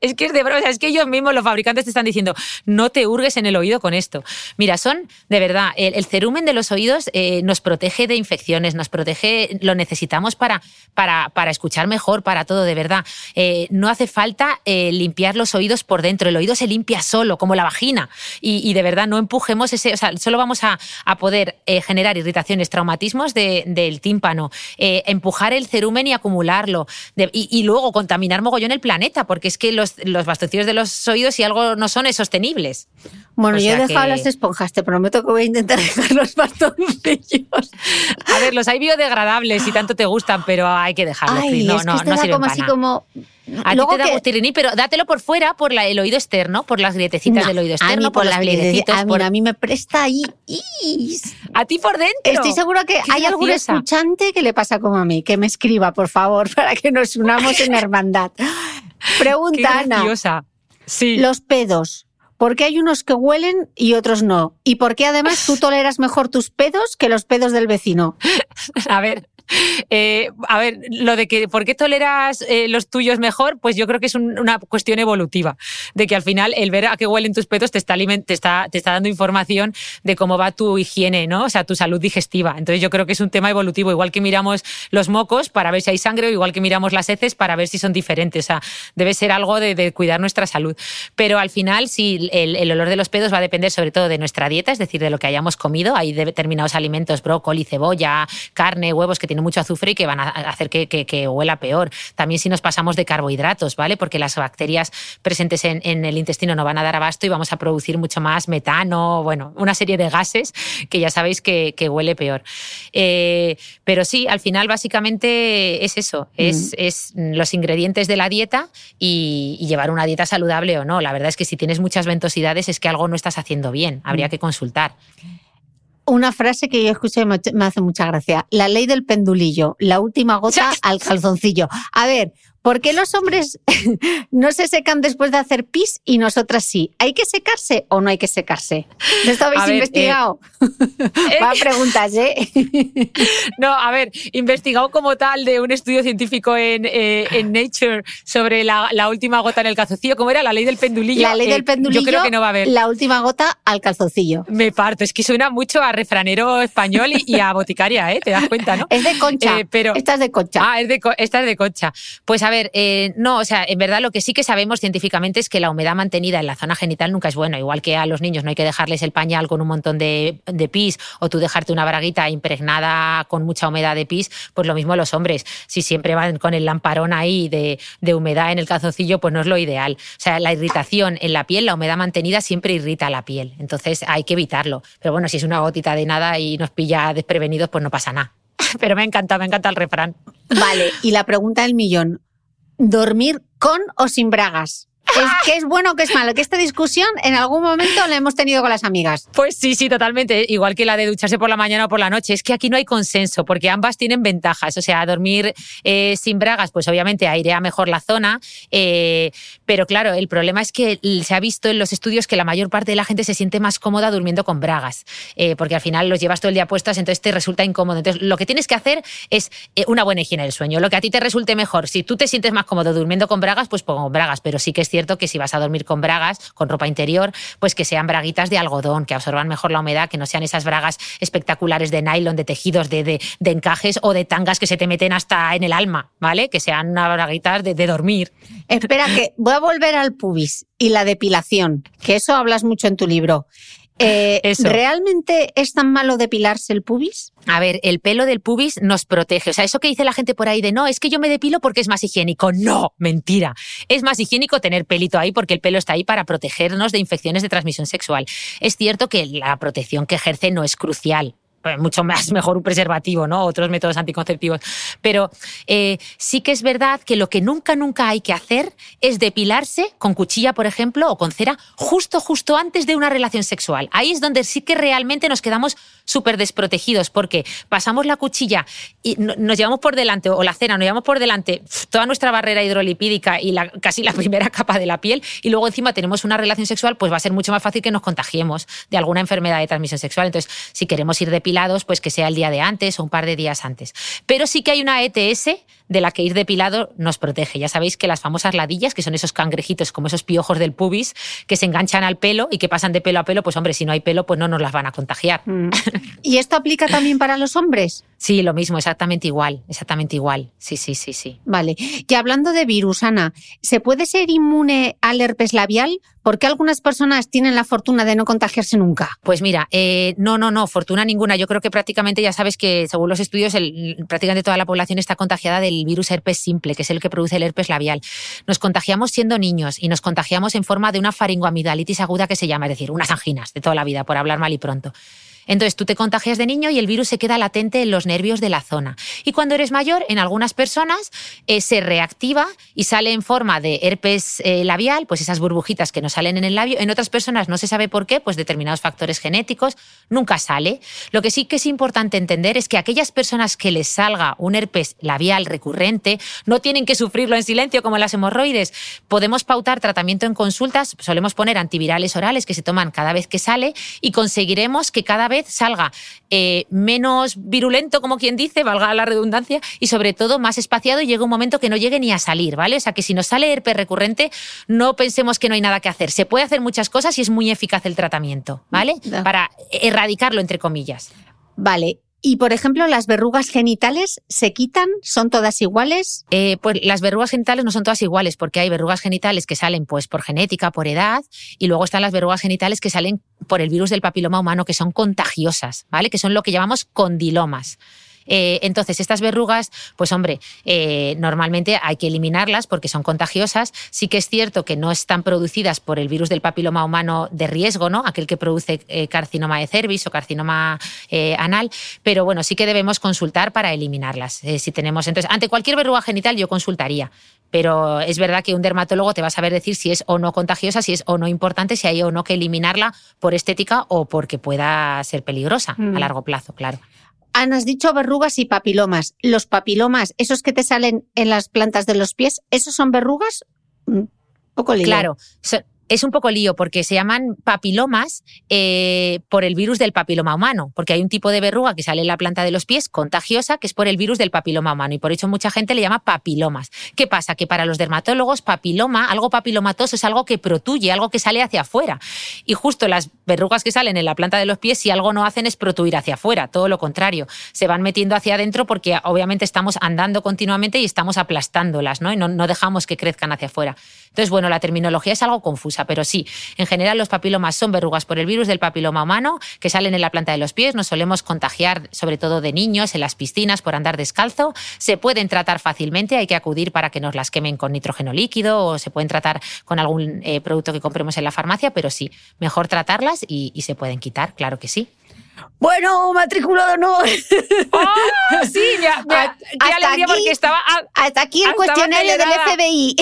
es que es de broma, es que ellos mismos, los fabricantes, te están diciendo, no te hurgues en el oído con esto. Mira, son, de verdad, el, cerumen de los oídos eh, nos protege de infecciones, nos protege, lo necesitamos para, para, para escuchar mejor, para todo, de verdad. Eh, no hace falta eh, limpiar los oídos por dentro, el oído se limpia solo, como la vagina. Y, de verdad, no empujemos ese, o sea, solo vamos a, poder generar irritaciones, traumatismos del tímpano, empujar el cerumen y acumularlo, y, luego contaminar mogollón el planeta, porque es que los, los de los oídos, si algo no son, es sostenibles. Bueno, yo he dejado las esponjas, te prometo que voy a intentar dejar los bastoncillos. A ver, los hay biodegradables y tanto te gustan, pero hay que dejarlos. no, no, no sirven como así como a ti te da gustirriní, pero dátelo por fuera, por el oído externo, por las grietecitas del oído externo, por, las grietecitas. A, por... a mí me presta ahí. A ti por dentro. Estoy segura que hay algún escuchante que le pasa como a mí, que me escriba, por favor, para que nos unamos en hermandad. Pregunta, Ana. Sí. Los pedos. ¿Por qué hay unos que huelen y otros no? ¿Y por qué además tú toleras mejor tus pedos que los pedos del vecino? A ver, eh, a ver, lo de que por qué toleras eh, los tuyos mejor, pues yo creo que es una cuestión evolutiva, de que al final el ver a qué huelen tus pedos te está, te está, te está dando información de cómo va tu higiene, ¿no? O sea, tu salud digestiva. Entonces yo creo que es un tema evolutivo, igual que miramos los mocos para ver si hay sangre o igual que miramos las heces para ver si son diferentes. O sea, debe ser algo de, cuidar nuestra salud. Pero al final, sí, el, el, olor de los pedos va a depender sobre todo de nuestra dieta, es decir, de lo que hayamos comido. Hay determinados alimentos, brócoli, cebolla, carne, huevos que tienen tiene mucho azufre y que van a hacer que, que, huela peor. También si nos pasamos de carbohidratos, ¿vale? Porque las bacterias presentes en, en, el intestino no van a dar abasto y vamos a producir mucho más metano, bueno, una serie de gases que ya sabéis que, que huele peor. Eh, pero sí, al final básicamente es eso, es, mm. es los ingredientes de la dieta y, y, llevar una dieta saludable o no. La verdad es que si tienes muchas ventosidades es que algo no estás haciendo bien, habría mm. que consultar una frase que yo escuché y me hace mucha gracia. La ley del pendulillo, la última gota al calzoncillo. A ver, ¿Por qué los hombres no se secan después de hacer pis y nosotras sí? ¿Hay que secarse o no hay que secarse? ¿Esto habéis investigado? Eh, Va preguntas, ¿eh? no, a ver, investigado como tal de un estudio científico en, eh, Nature sobre la, última gota en el calzoncillo. ¿Cómo era? La ley del pendulillo. La ley del pendulillo. Yo creo que no va a haber. La última gota al calzoncillo. Me parto. Es que suena mucho a refranero español y, a boticaria, ¿eh? Te das cuenta, ¿no? Es de concha. Eh, pero... Esta es de concha. Ah, es de, esta es de concha. Pues a a ver, eh, no, o sea, en verdad lo que sí que sabemos científicamente es que la humedad mantenida en la zona genital nunca es bueno. Igual que a los niños no hay que dejarles el pañal con un montón de, pis o tú dejarte una braguita impregnada con mucha humedad de pis, pues lo mismo los hombres. Si siempre van con el lamparón ahí de, humedad en el calzoncillo, pues no es lo ideal. O sea, la irritación en la piel, la humedad mantenida siempre irrita la piel. Entonces hay que evitarlo. Pero bueno, si es una gotita de nada y nos pilla desprevenidos, pues no pasa nada. Pero me encanta, me encanta el refrán. Vale, y la pregunta del millón dormir con o sin bragas es que es bueno o que es malo. Que esta discusión en algún momento la hemos tenido con las amigas. Pues sí, sí, totalmente. Igual que la de ducharse por la mañana o por la noche. Es que aquí no hay consenso porque ambas tienen ventajas. O sea, dormir eh, sin bragas, pues obviamente airea mejor la zona. Eh, pero claro, el problema es que se ha visto en los estudios que la mayor parte de la gente se siente más cómoda durmiendo con bragas. Eh, porque al final los llevas todo el día puestas, entonces te resulta incómodo. Entonces, lo que tienes que hacer es una buena higiene del sueño. Lo que a ti te resulte mejor. Si tú te sientes más cómodo durmiendo con bragas, pues pongo bragas. Pero sí que es cierto que si vas a dormir con bragas, con ropa interior, pues que sean braguitas de algodón, que absorban mejor la humedad, que no sean esas bragas espectaculares de nylon, de tejidos, de, encajes o de tangas que se te meten hasta en el alma, ¿vale? Que sean unas braguitas de, de dormir. Espera, que voy a volver al pubis y la depilación, que eso hablas mucho en tu libro. Eh, ¿Realmente es tan malo depilarse el pubis? A ver, el pelo del pubis nos protege. O sea, eso que dice la gente por ahí de no, es que yo me depilo porque es más higiénico. No, mentira. Es más higiénico tener pelito ahí porque el pelo está ahí para protegernos de infecciones de transmisión sexual. Es cierto que la protección que ejerce no es crucial. Pues, mucho más mejor un preservativo, ¿no? Otros métodos anticonceptivos. Pero eh, sí que es verdad que lo que nunca, nunca hay que hacer es depilarse con cuchilla, por ejemplo, o con cera, justo, justo antes de una relación sexual. Ahí es donde sí que realmente nos quedamos súper desprotegidos, porque pasamos la cuchilla y nos llevamos por delante, o la cera, nos llevamos por delante toda nuestra barrera hidrolipídica y casi la primera capa de la piel, y luego encima tenemos una relación sexual, pues va a ser mucho más fácil que nos contagiemos de alguna enfermedad de transmisión sexual. Entonces, si queremos ir pues que sea el día de antes o un par de días antes. Pero sí que hay una ETS de la que ir depilado nos protege. Ya sabéis que las famosas ladillas, que son esos cangrejitos como esos piojos del pubis, que se enganchan al pelo y que pasan de pelo a pelo, pues hombre, si no hay pelo, pues no nos las van a contagiar. Mm. ¿Y esto aplica también para los hombres? Sí, lo mismo, exactamente igual, exactamente igual. Sí, sí, sí, sí. Vale. Y hablando de virus, Ana, ¿se puede ser inmune al herpes labial? ¿Por qué algunas personas tienen la fortuna de no contagiarse nunca? Pues mira, eh, no, no, no, fortuna ninguna. Yo creo que prácticamente ya sabes que según los estudios, prácticamente toda la población está contagiada del virus herpes simple, que es el que produce el herpes labial. Nos contagiamos siendo niños y nos contagiamos en forma de una faringoamidalitis aguda que se llama, es decir, unas anginas de toda la vida, por hablar mal y pronto. Entonces tú te contagias de niño y el virus se queda latente en los nervios de la zona. Y cuando eres mayor, en algunas personas eh, se reactiva y sale en forma de herpes eh, labial, pues esas burbujitas que no salen en el labio. En otras personas no se sabe por qué, pues determinados factores genéticos, nunca sale. Lo que sí que es importante entender es que aquellas personas que les salga un herpes labial recurrente no tienen que sufrirlo en silencio como las hemorroides. Podemos pautar tratamiento en consultas, solemos poner antivirales orales que se toman cada vez que sale y conseguiremos que cada vez salga eh, menos virulento, como quien dice, valga la redundancia, y sobre todo más espaciado y llega un momento que no llegue ni a salir, ¿vale? O sea, que si nos sale herpes recurrente, no pensemos que no hay nada que hacer. Se puede hacer muchas cosas y es muy eficaz el tratamiento, ¿vale? Para erradicarlo, entre comillas. Vale, y, por ejemplo, las verrugas genitales se quitan, son todas iguales. Eh, pues las verrugas genitales no son todas iguales, porque hay verrugas genitales que salen pues por genética, por edad, y luego están las verrugas genitales que salen por el virus del papiloma humano, que son contagiosas, ¿vale? Que son lo que llamamos condilomas. Eh, entonces, estas verrugas, pues hombre, eh, normalmente hay que eliminarlas porque son contagiosas. Sí que es cierto que no están producidas por el virus del papiloma humano de riesgo, ¿no? Aquel que produce eh, carcinoma de cervix o carcinoma anal, pero bueno, sí que debemos consultar para eliminarlas. si tenemos, entonces, ante cualquier verruga genital yo consultaría, pero es verdad que un dermatólogo te va a saber decir si es o no contagiosa, si es o no importante, si hay o no que eliminarla por estética o porque pueda ser peligrosa a mm. largo plazo, claro. Ana, has dicho verrugas y papilomas. Los papilomas, esos que te salen en las plantas de los pies, ¿esos son verrugas? Mm, poco. Claro, es un poco lío porque se llaman papilomas eh, por el virus del papiloma humano, porque hay un tipo de verruga que sale en la planta de los pies contagiosa que es por el virus del papiloma humano y por eso mucha gente le llama papilomas. ¿Qué pasa? Que para los dermatólogos papiloma, algo papilomatoso es algo que protuye, algo que sale hacia afuera. Y justo las verrugas que salen en la planta de los pies, si algo no hacen es protuir hacia afuera, todo lo contrario, se van metiendo hacia adentro porque obviamente estamos andando continuamente y estamos aplastándolas, ¿no? Y no, no dejamos que crezcan hacia afuera. Entonces, bueno, la terminología es algo confusa, pero sí, en general los papilomas son verrugas por el virus del papiloma humano que salen en la planta de los pies, nos solemos contagiar sobre todo de niños en las piscinas por andar descalzo, se pueden tratar fácilmente, hay que acudir para que nos las quemen con nitrógeno líquido o se pueden tratar con algún eh, producto que compremos en la farmacia, pero sí, mejor tratarlas y, y se pueden quitar, claro que sí. Bueno, matrícula de honor. ¡Oh, sí! Hasta aquí, porque estaba. hasta aquí el cuestionario del FBI.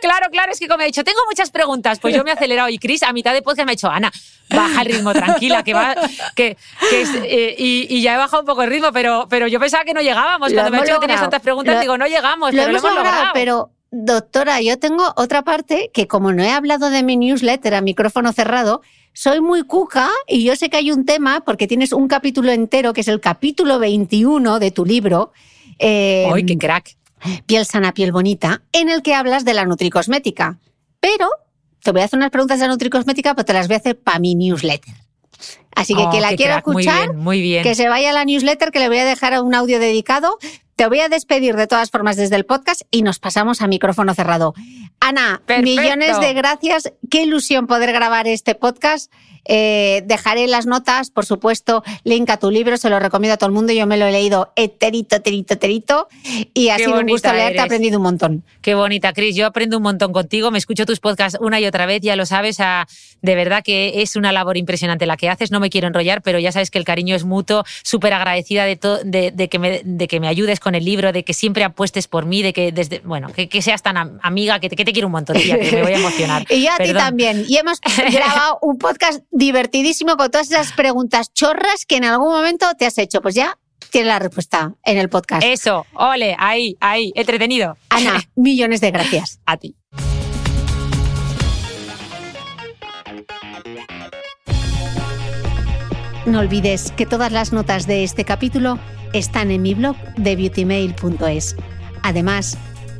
claro, claro, es que como he dicho, tengo muchas preguntas, pues yo me he acelerado y Chris a mitad de podcast me ha dicho, Ana, baja el ritmo, tranquila, que va. Que, eh, y, ya he bajado un poco el ritmo, pero, pero yo pensaba que no llegábamos. Cuando me ha dicho que tenías tantas preguntas, digo, no llegamos, pero lo hemos logrado. Pero doctora, yo tengo otra parte que como no he hablado de mi newsletter a micrófono cerrado, soy muy cuca y yo sé que hay un tema, porque tienes un capítulo entero, que es el capítulo 21 de tu libro. Eh, ¡Ay, qué crack! Piel sana, piel bonita, en el que hablas de la nutricosmética. Pero te voy a hacer unas preguntas de la nutricosmética, pero te las voy a hacer para mi newsletter. Así que oh, quien la quiera escuchar, muy bien, que se vaya a la newsletter, que le voy a dejar un audio dedicado. Te voy a despedir de todas formas desde el podcast y nos pasamos a micrófono cerrado. Ana, millones de gracias. Qué ilusión poder grabar este podcast. Eh, dejaré las notas, por supuesto, link a tu libro, se lo recomiendo a todo el mundo. Yo me lo he leído eterito, terito, terito. Y ha sido un gusto leerte, he aprendido un montón. Qué bonita, Cris. Yo aprendo un montón contigo, me escucho tus podcasts una y otra vez, ya lo sabes. de verdad que es una labor impresionante la que haces. No me quiero enrollar, pero ya sabes que el cariño es mutuo. Súper agradecida de, de, que me, de que me ayudes con el libro, de que siempre apuestes por mí, de que desde, bueno, que, seas tan amiga, que te, que te quiero un montón, tía, que me voy a emocionar. y yo a ti también. Y hemos grabado un podcast divertidísimo con todas esas preguntas chorras que en algún momento te has hecho. Pues ya tienes la respuesta en el podcast. Eso, ole, ahí, ahí, entretenido. Ana, millones de gracias. A ti. No olvides que todas las notas de este capítulo están en mi blog de beautymail.es. Además,